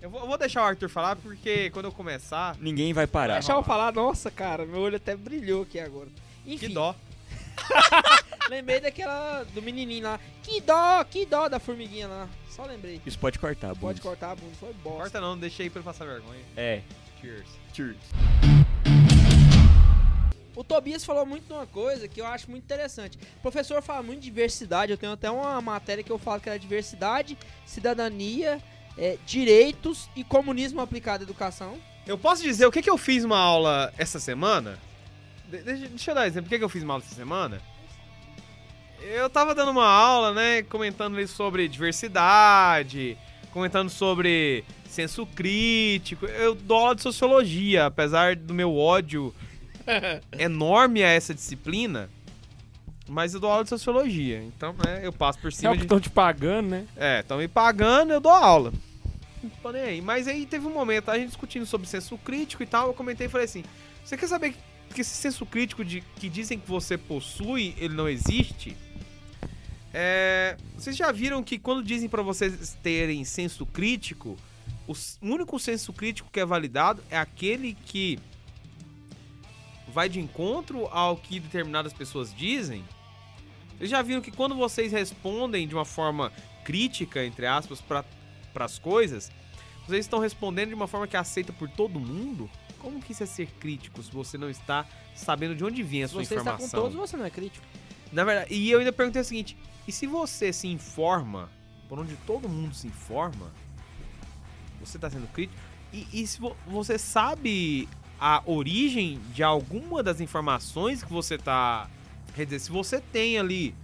Eu vou, eu vou deixar o Arthur falar, porque quando eu começar... Ninguém vai parar. Deixa eu falar, nossa, cara, meu olho até brilhou aqui agora. Que Enfim, dó. lembrei daquela do menininho lá. Que dó, que dó da formiguinha lá. Só lembrei. Isso pode cortar, Pode Bundes. cortar a bunda, foi bosta. Corta não, deixei aí pra ele passar vergonha. É. Cheers. Cheers. O Tobias falou muito de uma coisa que eu acho muito interessante. O professor fala muito de diversidade. Eu tenho até uma matéria que eu falo que era diversidade, cidadania, é, direitos e comunismo aplicado à educação. Eu posso dizer o que, que eu fiz uma aula essa semana? De- deixa, deixa eu dar exemplo. O que, que eu fiz uma aula essa semana? Eu tava dando uma aula, né? Comentando sobre diversidade, comentando sobre senso crítico. Eu dou aula de sociologia, apesar do meu ódio enorme a essa disciplina. Mas eu dou aula de sociologia. Então, né, eu passo por É cima o que de. estão te pagando, né? É, estão me pagando, eu dou aula. Não tô nem aí. Mas aí teve um momento, a gente discutindo sobre senso crítico e tal, eu comentei e falei assim, você quer saber que, esse senso crítico de, que dizem que você possui, ele não existe? É, vocês já viram que quando dizem pra vocês terem senso crítico, o único senso crítico que é validado é aquele que vai de encontro ao que determinadas pessoas dizem? Vocês já viram que quando vocês respondem de uma forma crítica, entre aspas, para as coisas, vocês estão respondendo de uma forma que é aceita por todo mundo? Como que isso é ser crítico se você não está sabendo de onde vem a Se sua você está com informação? todos, você não é crítico. Na verdade, e eu ainda perguntei o seguinte: e se você se informa por onde todo mundo se informa, você está sendo crítico? E, e se vo- você sabe a origem de alguma das informações que você está. Quer dizer, se você tem ali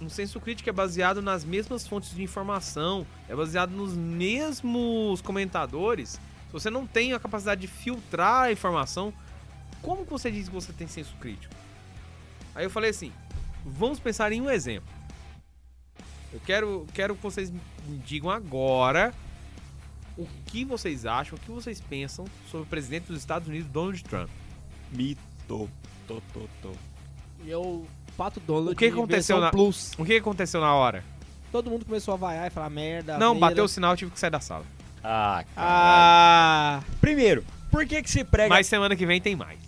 um senso crítico é baseado nas mesmas fontes de informação, é baseado nos mesmos comentadores, se você não tem a capacidade de filtrar a informação, como que você diz que você tem senso crítico? Aí eu falei assim, vamos pensar em um exemplo. Eu quero, quero que vocês me digam agora o que vocês acham, o que vocês pensam sobre o presidente dos Estados Unidos, Donald Trump. Mito. Tô, tô, tô. E eu, Pato Donald, O que aconteceu na- Plus. O que aconteceu na hora? Todo mundo começou a vaiar e falar merda. Não, asneira. bateu o sinal, eu tive que sair da sala. Ah, cara. Ah, Primeiro, por que que se prega... Mas semana que vem tem mais.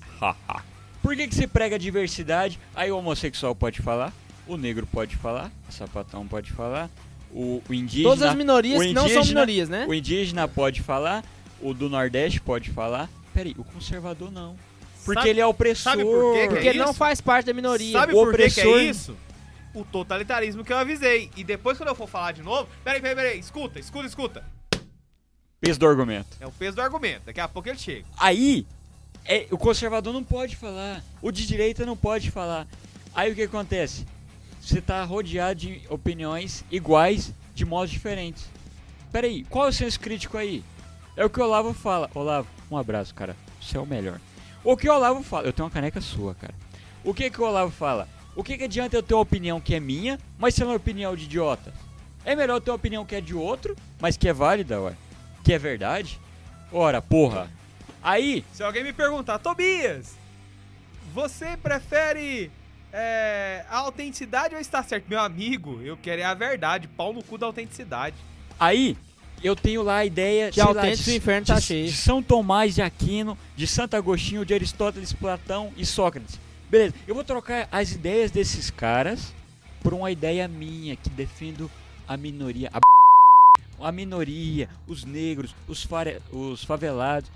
Por que que se prega diversidade? Aí o homossexual pode falar, o negro pode falar, o sapatão pode falar, o, o indígena... todas as minorias o que não são indígena- minorias, né? O indígena pode falar, o do Nordeste pode falar. Peraí, o conservador não. Porque Sabe- ele é opressor. sabe por quê que Porque é ele não faz parte da minoria. Sabe O por que, que é opressor- isso? O totalitarismo que eu avisei. E depois, quando eu for falar de novo. Peraí, peraí, peraí. Escuta, escuta, escuta. Peso do argumento. É o peso do argumento. Daqui a pouco ele chega. Aí, é, o conservador não pode falar. O de direita não pode falar. Aí o que acontece? Você tá rodeado de opiniões iguais de modos diferentes. Peraí, qual é o senso crítico aí? É o que o Olavo fala. Olavo, um abraço, cara. Você é o melhor. O que o Olavo fala? Eu tenho uma caneca sua, cara. O que, que o Olavo fala? O que, que adianta eu ter uma opinião que é minha, mas ser uma opinião de idiota? É melhor ter uma opinião que é de outro, mas que é válida, ué. Que é verdade? Ora, porra. Aí, Se alguém me perguntar, Tobias, você prefere É, a autenticidade vai estar certo. Meu amigo, eu quero é a verdade. Pau no cu da autenticidade. Aí, eu tenho lá a ideia De sei lá, autêntico, o inferno tá de, cheio. de São Tomás de Aquino, de Santo Agostinho, de Aristóteles, Platão e Sócrates. Beleza, eu vou trocar as ideias desses caras por uma ideia minha que defendo a minoria. A, a minoria, os negros, os, fare- os favelados.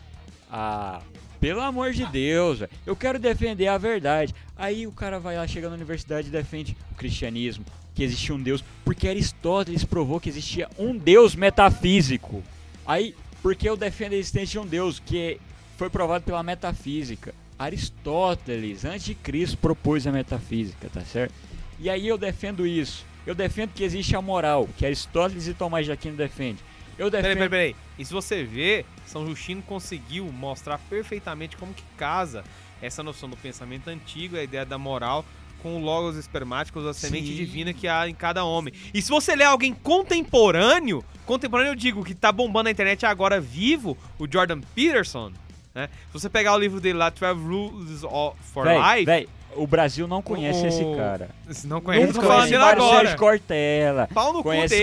Ah, pelo amor de Deus, velho. Eu quero defender a verdade. Aí o cara vai lá, chega na universidade e defende o cristianismo, que existia um Deus, porque Aristóteles provou que existia um Deus metafísico. Aí, porque eu defendo a existência de um Deus que foi provado pela metafísica. Aristóteles, antes de Cristo, propôs a metafísica, tá certo? E aí eu defendo isso. Eu defendo que existe a moral, que Aristóteles e Tomás de Aquino defendem. Eu Peraí, defendo. peraí, peraí. E se você vê, São Justino conseguiu mostrar perfeitamente como que casa essa noção do pensamento antigo, a ideia da moral, com o logos espermáticos, a semente Sim. divina que há em cada homem. E se você ler alguém contemporâneo, contemporâneo eu digo que tá bombando na internet agora vivo, o Jordan Peterson, né? Se você pegar o livro dele lá, 12 Rules for Véi, Life, véi, o Brasil não conhece O- esse cara. se não conhece, falando conhece Mário agora. Sérgio Cortella, Pau no conhece.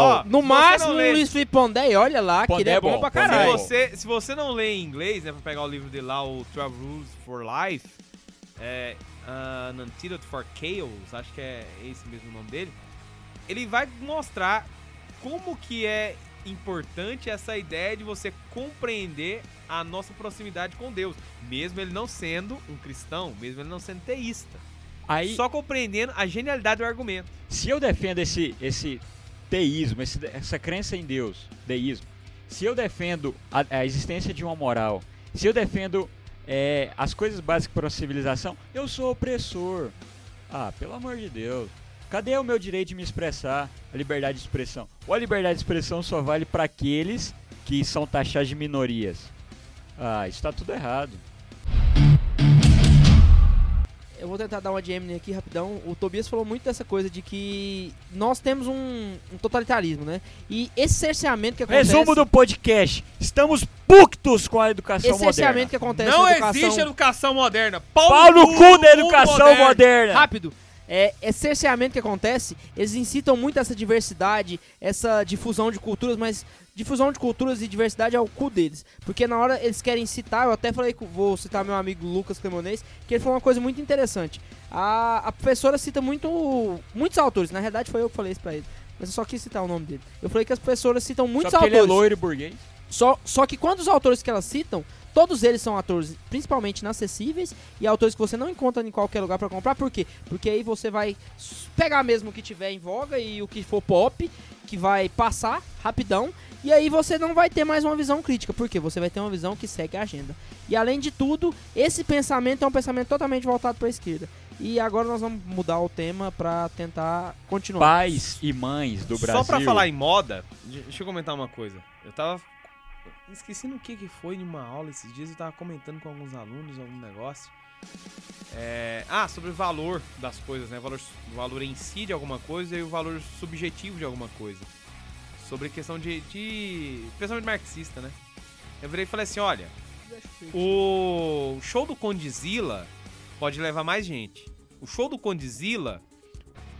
Ó, No Se máximo, não lê- Luiz Felipe Pondé, olha lá, que Pondé ele é é bom bom, pra é Se caralho. bom. você, se você não lê em inglês, né, pra pegar o livro dele lá, o 12 Rules for Life, é, An Antidote for Chaos, acho que é esse mesmo o nome dele, ele vai mostrar como que é importante essa ideia de você compreender a nossa proximidade com Deus, mesmo ele não sendo um cristão, mesmo ele não sendo teísta. Aí, Só compreendendo a genialidade do argumento. se eu defendo esse, esse teísmo, esse- essa crença em Deus, deísmo, se eu defendo a, a existência de uma moral, se eu defendo é, as coisas básicas para uma civilização, eu sou opressor. Ah, pelo amor de Deus. Cadê o meu direito de me expressar, a liberdade de expressão? Ou a liberdade de expressão só vale para aqueles que são taxados de minorias? Ah, isso tá tudo errado. Eu vou tentar dar uma de Eminem aqui rapidão. O Tobias falou muito dessa coisa de que nós temos um, um totalitarismo, né? E esse cerceamento que acontece... Resumo do podcast. Estamos puctos com a educação Esse moderna. cerceamento que acontece não na educação... existe educação moderna. Pau, Pau no cu da educação moderno. moderna. Rápido. É, esse cerceamento que acontece, eles incitam muito essa diversidade, essa difusão de culturas, mas difusão de culturas e diversidade é o cu deles. Porque na hora eles querem citar, eu até falei, com- vou citar meu amigo Lucas Cremonês, que ele falou uma coisa muito interessante. A, a professora cita muito, muitos autores, na verdade foi eu que falei isso pra ele, mas eu só quis citar o nome dele. Eu falei que as professoras citam muitos Só porque ele autores. é loiro e burguês. Só, só que quando os autores que elas citam, todos eles são atores principalmente inacessíveis e autores que você não encontra em qualquer lugar pra comprar. Por quê? Porque aí você vai pegar mesmo o que tiver em voga e o que for pop, que vai passar rapidão, e aí você não vai ter mais uma visão crítica. Por quê? Você vai ter uma visão que segue a agenda. E além de tudo, esse pensamento é um pensamento totalmente voltado pra esquerda. E agora nós vamos mudar o tema pra tentar continuar. Pais e mães do Brasil. Só pra falar em moda, de- deixa eu comentar uma coisa. Eu tava. Esqueci no que que foi em uma aula esses dias, eu tava comentando com alguns alunos algum negócio. É, Ah, sobre o valor das coisas, né? O valor, o valor em si de alguma coisa e o valor subjetivo de alguma coisa. Sobre questão de. de pensamento marxista, né? Eu virei e falei assim: olha, o show do Condizila pode levar mais gente. O show do Condizila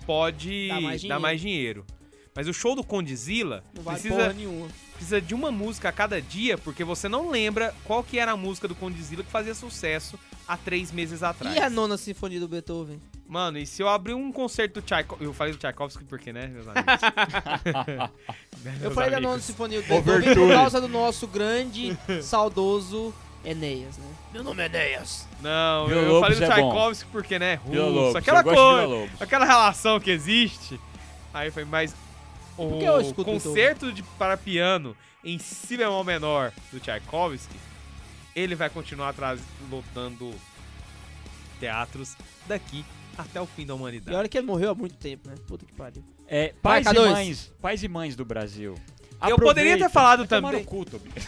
pode Dá mais dar dinheiro. mais dinheiro. Mas o show do Condizila Não vale precisa, porra nenhuma. Precisa de uma música a cada dia, porque você não lembra qual que era a música do Condizila que fazia sucesso há três meses atrás. E a nona sinfonia do Beethoven? Mano, e se eu abrir um concerto do Tchaikovsky... Eu falei do Tchaikovsky porque, né, meus amigos? Eu falei da nona sinfonia do Beethoven por causa do nosso grande, saudoso Enéas, né? Meu nome é Enéas. Não, Vila eu, eu falei do é. Tchaikovsky porque, né, russo, aquela coisa, aquela relação que existe. Aí foi mais o que eu escuto concerto de para piano em si bemol menor do Tchaikovsky, ele vai continuar atrás lotando teatros daqui até o fim da E humanidade. olha que ele morreu há muito tempo, né? Puta que pariu. É, Vai, pais, e K2. mães, pais e mães do Brasil. Eu poderia ter falado Vai também- cu.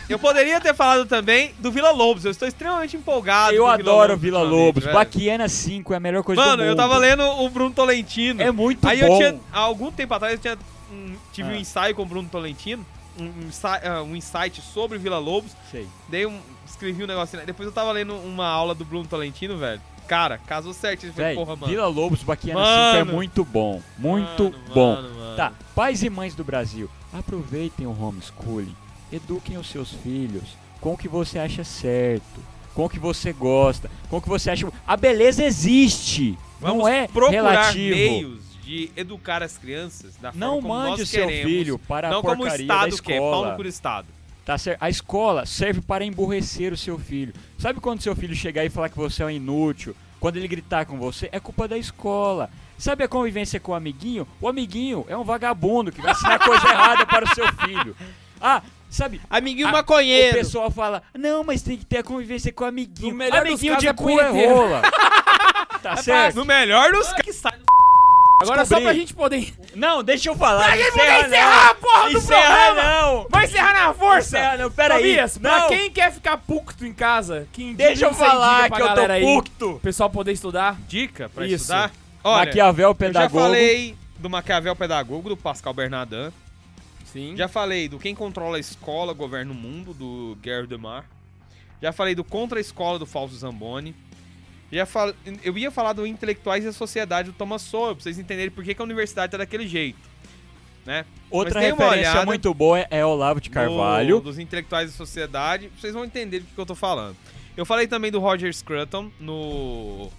Eu poderia ter falado também do Vila Lobos. Eu estou extremamente empolgado. Eu adoro Vila Lobos. velho. Baquiana 5 é a melhor coisa do mundo. Mano, eu tava lendo o Bruno Tolentino. É muito Aí bom. eu tinha, há algum tempo atrás, eu tinha, hum, tive um Ah. ensaio com o Bruno Tolentino, um, um, ah, um insight sobre Vila Lobos. Sei. Dei um, escrevi um negocinho. Depois eu tava lendo uma aula do Bruno Tolentino, velho. Cara, casou certo. Véi, porra, mano. Vila Lobos, Baquiana Mano. 5 é muito bom. Muito Mano, bom. mano, mano. Tá, pais e mães do Brasil, aproveitem o homeschooling. Eduquem os seus filhos com o que você acha certo, com o que você gosta, com o que você acha. A beleza existe. Vamos não é procurar relativo. meios de educar as crianças da Não forma como mande nós o seu queremos, filho para não a como o da Estado quer, pau escola. no cu do Estado. Tá certo? A escola serve para emburrecer o seu filho. Sabe quando seu filho chegar e falar que você é um inútil? Quando ele gritar com você, é culpa da escola. Sabe a convivência com o amiguinho? O amiguinho é um vagabundo que vai ensinar coisa errada para o seu filho. Ah, sabe? Amiguinho O maconheiro. pessoal fala, não, mas tem que ter a convivência com o amiguinho. No melhor dos amiguinho de é cu é rola. tá certo? No melhor dos casos Agora só Descobri. pra gente poder. Não, deixa eu falar. Pra quem encerra poder não. encerrar a porra do Encerra programa! não. Vai encerrar na força! Encerra não, pera aí. Tobias, pra Não. quem quer ficar pucto em casa, que indica Deixa eu aí, falar pra que eu tô aí, pessoal poder estudar. dica pra Isso. estudar. Olha, Maquiavel eu já pedagogo. falei do Maquiavel Pedagogo, do Pascal Bernardin. Sim. Já falei do Quem Controla a Escola, Governa o Mundo, do Gary Demar. Já falei do Contra a Escola, do Fausto Zamboni. Já fal... Eu ia falar do Intelectuais e a Sociedade, do Thomas Sowell, pra vocês entenderem por que, que a universidade tá daquele jeito. Né? Outra referência muito boa é Olavo de Carvalho. do- dos intelectuais da sociedade, vocês vão entender do que, que eu tô falando. Eu falei também do Roger Scruton no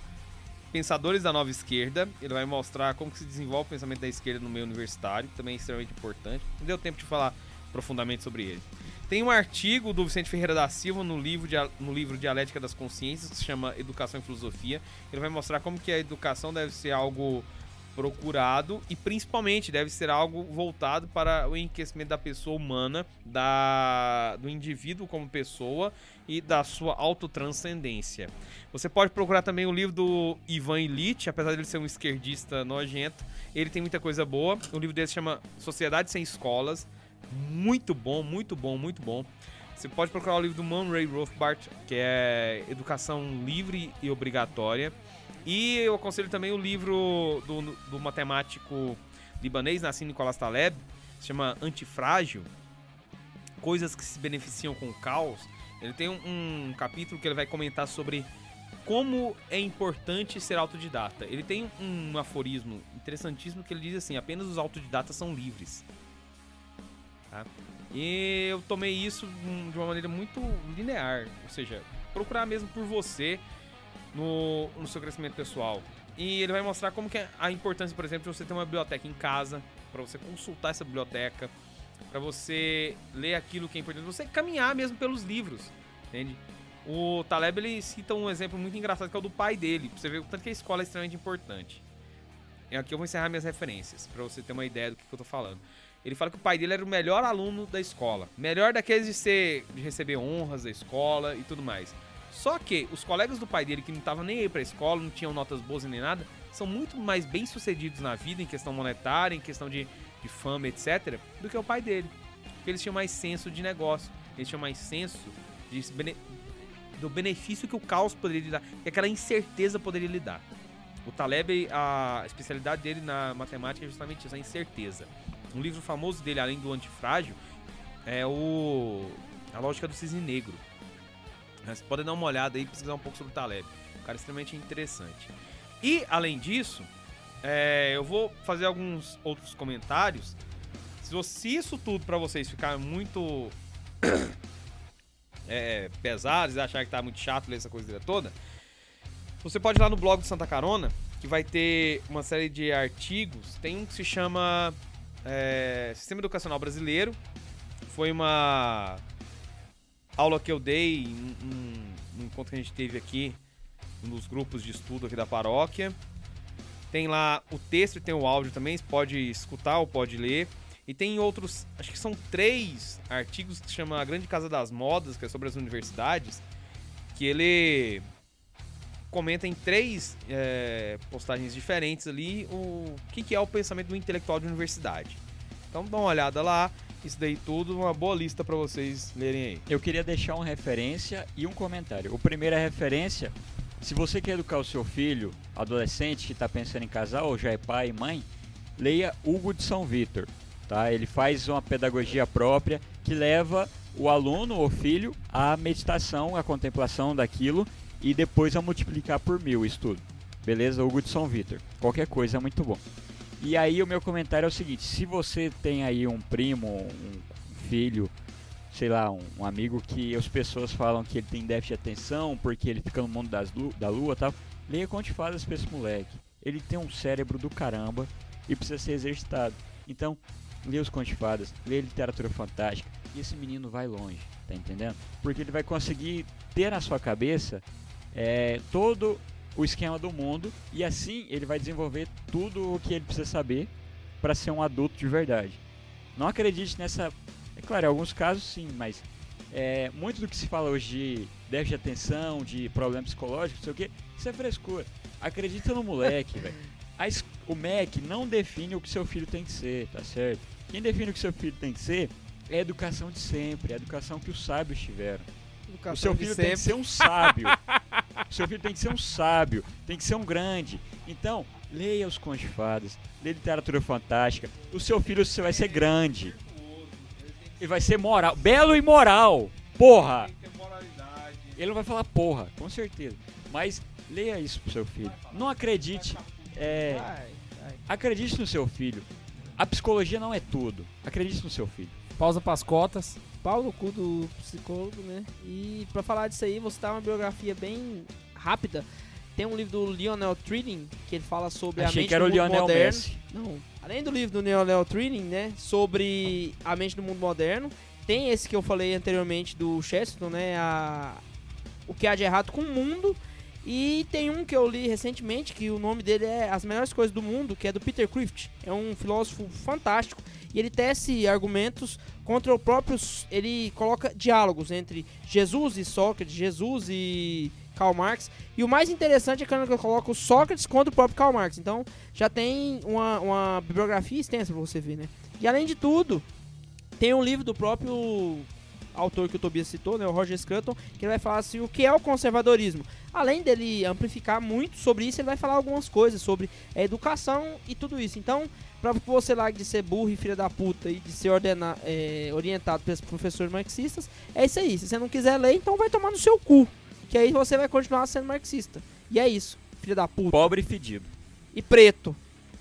Pensadores da Nova Esquerda. Ele vai mostrar como se desenvolve o pensamento da esquerda no meio universitário, que também é extremamente importante. Não deu tempo de falar profundamente sobre ele. Tem um artigo do Vicente Ferreira da Silva no livro, de, no livro Dialética das Consciências, que se chama Educação e Filosofia. Ele vai mostrar como que a educação deve ser algo procurado e principalmente deve ser algo voltado para o enriquecimento da pessoa humana, da, do indivíduo como pessoa e da sua autotranscendência. Você pode procurar também o livro do Ivan Illich, apesar de ele ser um esquerdista nojento, ele tem muita coisa boa. O livro dele se chama Sociedade Sem Escolas, muito bom, muito bom, muito bom. Você pode procurar o livro do Murray Rothbard, que é Educação Livre e Obrigatória. E eu aconselho também o livro do, do matemático libanês Nassim Nicolas Taleb, se chama Antifrágil, Coisas que se beneficiam com o caos. Ele tem um, um capítulo que ele vai comentar sobre como é importante ser autodidata. Ele tem um aforismo interessantíssimo que ele diz assim: apenas os autodidatas são livres. Tá? E eu tomei isso de uma maneira muito linear, ou seja, procurar mesmo por você no, no seu crescimento pessoal. E ele vai mostrar como que é a importância, por exemplo, de você ter uma biblioteca em casa, para você consultar essa biblioteca, para você ler aquilo que é importante, você caminhar mesmo pelos livros, entende? O Taleb ele cita um exemplo muito engraçado que é o do pai dele, pra você ver o tanto que a escola é extremamente importante. E aqui eu vou encerrar minhas referências, para você ter uma ideia do que, que eu tô falando. Ele fala que o pai dele era o melhor aluno da escola, melhor daqueles de ser de receber honras da escola e tudo mais. Só que os colegas do pai dele que não estavam nem aí pra escola, não tinham notas boas nem nada, são muito mais bem sucedidos na vida em questão monetária, em questão de, de fama, etc, do que o pai dele. Porque eles tinham mais senso de negócio, eles tinham mais senso de do benefício que o caos poderia lhe dar, que aquela incerteza poderia lhe dar. O Taleb, a especialidade dele na matemática é justamente isso, a incerteza. Um livro famoso dele, além do Antifrágil, é o A Lógica do Cisne Negro. Vocês podem dar uma olhada aí e pesquisar um pouco sobre o Taleb. Um cara extremamente interessante. E, além disso, é, eu vou fazer alguns outros comentários. Se, você- se isso tudo pra vocês ficar muito é, pesado, vocês acharem que tá muito chato ler essa coisa toda, você pode ir lá no blog do Santa Carona, que vai ter uma série de artigos. Tem um que se chama é, Sistema Educacional Brasileiro. Foi uma aula que eu dei em um, encontro que a gente teve aqui nos grupos de estudo aqui da paróquia. Tem lá o texto e tem o áudio também, você pode escutar ou pode ler. E tem outros, acho que são três artigos que se chama A Grande Casa das Modas, que é sobre as universidades, que ele comenta em três é, postagens diferentes ali o que, que é o pensamento do intelectual de universidade. Então dá uma olhada lá, isso daí tudo, uma boa lista para vocês lerem aí. Eu queria deixar uma referência e um comentário. O primeiro é referência. Se você quer educar o seu filho, adolescente que está pensando em casar ou já é pai e mãe, leia Hugo de São Vitor. Tá? Ele faz uma pedagogia própria que leva o aluno ou filho à meditação, à contemplação daquilo e depois a multiplicar por mil isso tudo. Beleza? Hugo de São Vitor. Qualquer coisa é muito bom. E aí o meu comentário é o seguinte, se você tem aí um primo, um filho, sei lá, um, um amigo que as pessoas falam que ele tem déficit de atenção porque ele fica no mundo das da lua tal, leia Conte Fadas pra esse moleque. Ele tem um cérebro do caramba e precisa ser exercitado. Então, lê os Conte de Fadas, lê literatura fantástica e esse menino vai longe, tá entendendo? Porque ele vai conseguir ter na sua cabeça é, todo o esquema do mundo e assim ele vai desenvolver tudo o que ele precisa saber para ser um adulto de verdade. Não acredite nessa. É claro, em alguns casos sim, mas é, muito do que se fala hoje de déficit de atenção, de problema psicológico, não sei o que, isso é frescura. Acredita no moleque, velho. O MEC não define o que seu filho tem que ser, tá certo? Quem define o que seu filho tem que ser é a educação de sempre, é a educação que os sábios tiveram. O seu filho tem que ser um sábio. o seu filho tem que ser um sábio, tem que ser um grande. Então, leia os contos de fadas, leia literatura fantástica. O seu filho você vai ser grande. E vai ser moral, belo e moral. Porra! Ele não vai falar porra, com certeza. Mas leia isso pro seu filho. Não acredite. É, acredite no seu filho. A psicologia não é tudo. Acredite no seu filho. Pausa pras cotas. Pau no cu do psicólogo, né? E pra falar disso aí, vou citar uma biografia bem rápida. Tem um livro do Lionel Trilling que ele fala sobre a Achei mente que era do o mundo Lionel moderno. Messi. Não. Além do livro do Lionel Trilling, né, sobre a mente do mundo moderno, tem esse que eu falei anteriormente do Chesterton, né, a o que há de errado com o mundo. E tem um que eu li recentemente, que o nome dele é As Melhores Coisas do Mundo, que é do Peter Crift. É um filósofo fantástico. E ele tece argumentos contra o próprio. Ele coloca diálogos entre Jesus e Sócrates, Jesus e Karl Marx. E o mais interessante é quando ele coloca o Sócrates contra o próprio Karl Marx. Então já tem uma, uma bibliografia extensa pra você ver, né? E além de tudo, tem um livro do próprio autor que o Tobias citou, né, o Roger Scruton, que ele vai falar assim, o que é o conservadorismo. Além dele amplificar muito sobre isso, ele vai falar algumas coisas sobre a educação e tudo isso. Então, pra você lá de ser burro e filha da puta e de ser ordena, é, orientado pelos professores marxistas, é isso aí. Se você não quiser ler, então vai tomar no seu cu. Que aí você vai continuar sendo marxista. E é isso, filha da puta. Pobre e fedido. E preto.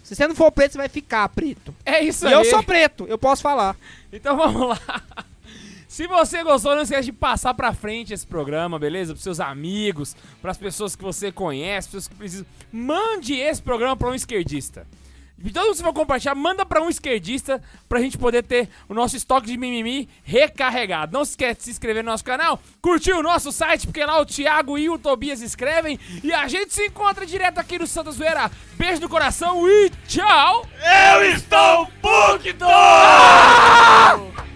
Se você não for preto, você vai ficar preto. É isso E aí. eu sou preto, eu posso falar. Então vamos lá. Se você gostou, não esquece de passar pra frente esse programa, beleza? Pros seus amigos, pras pessoas que você conhece, pessoas que precisam. Mande esse programa pra um esquerdista. De todo mundo que você for compartilhar, manda pra um esquerdista pra gente poder ter o nosso estoque de mimimi recarregado. Não se esquece de se inscrever no nosso canal, curtir o nosso site, porque lá o Thiago e o Tobias escrevem. E a gente se encontra direto aqui no Santa Zoeira. Beijo no coração e tchau! Eu estou puto!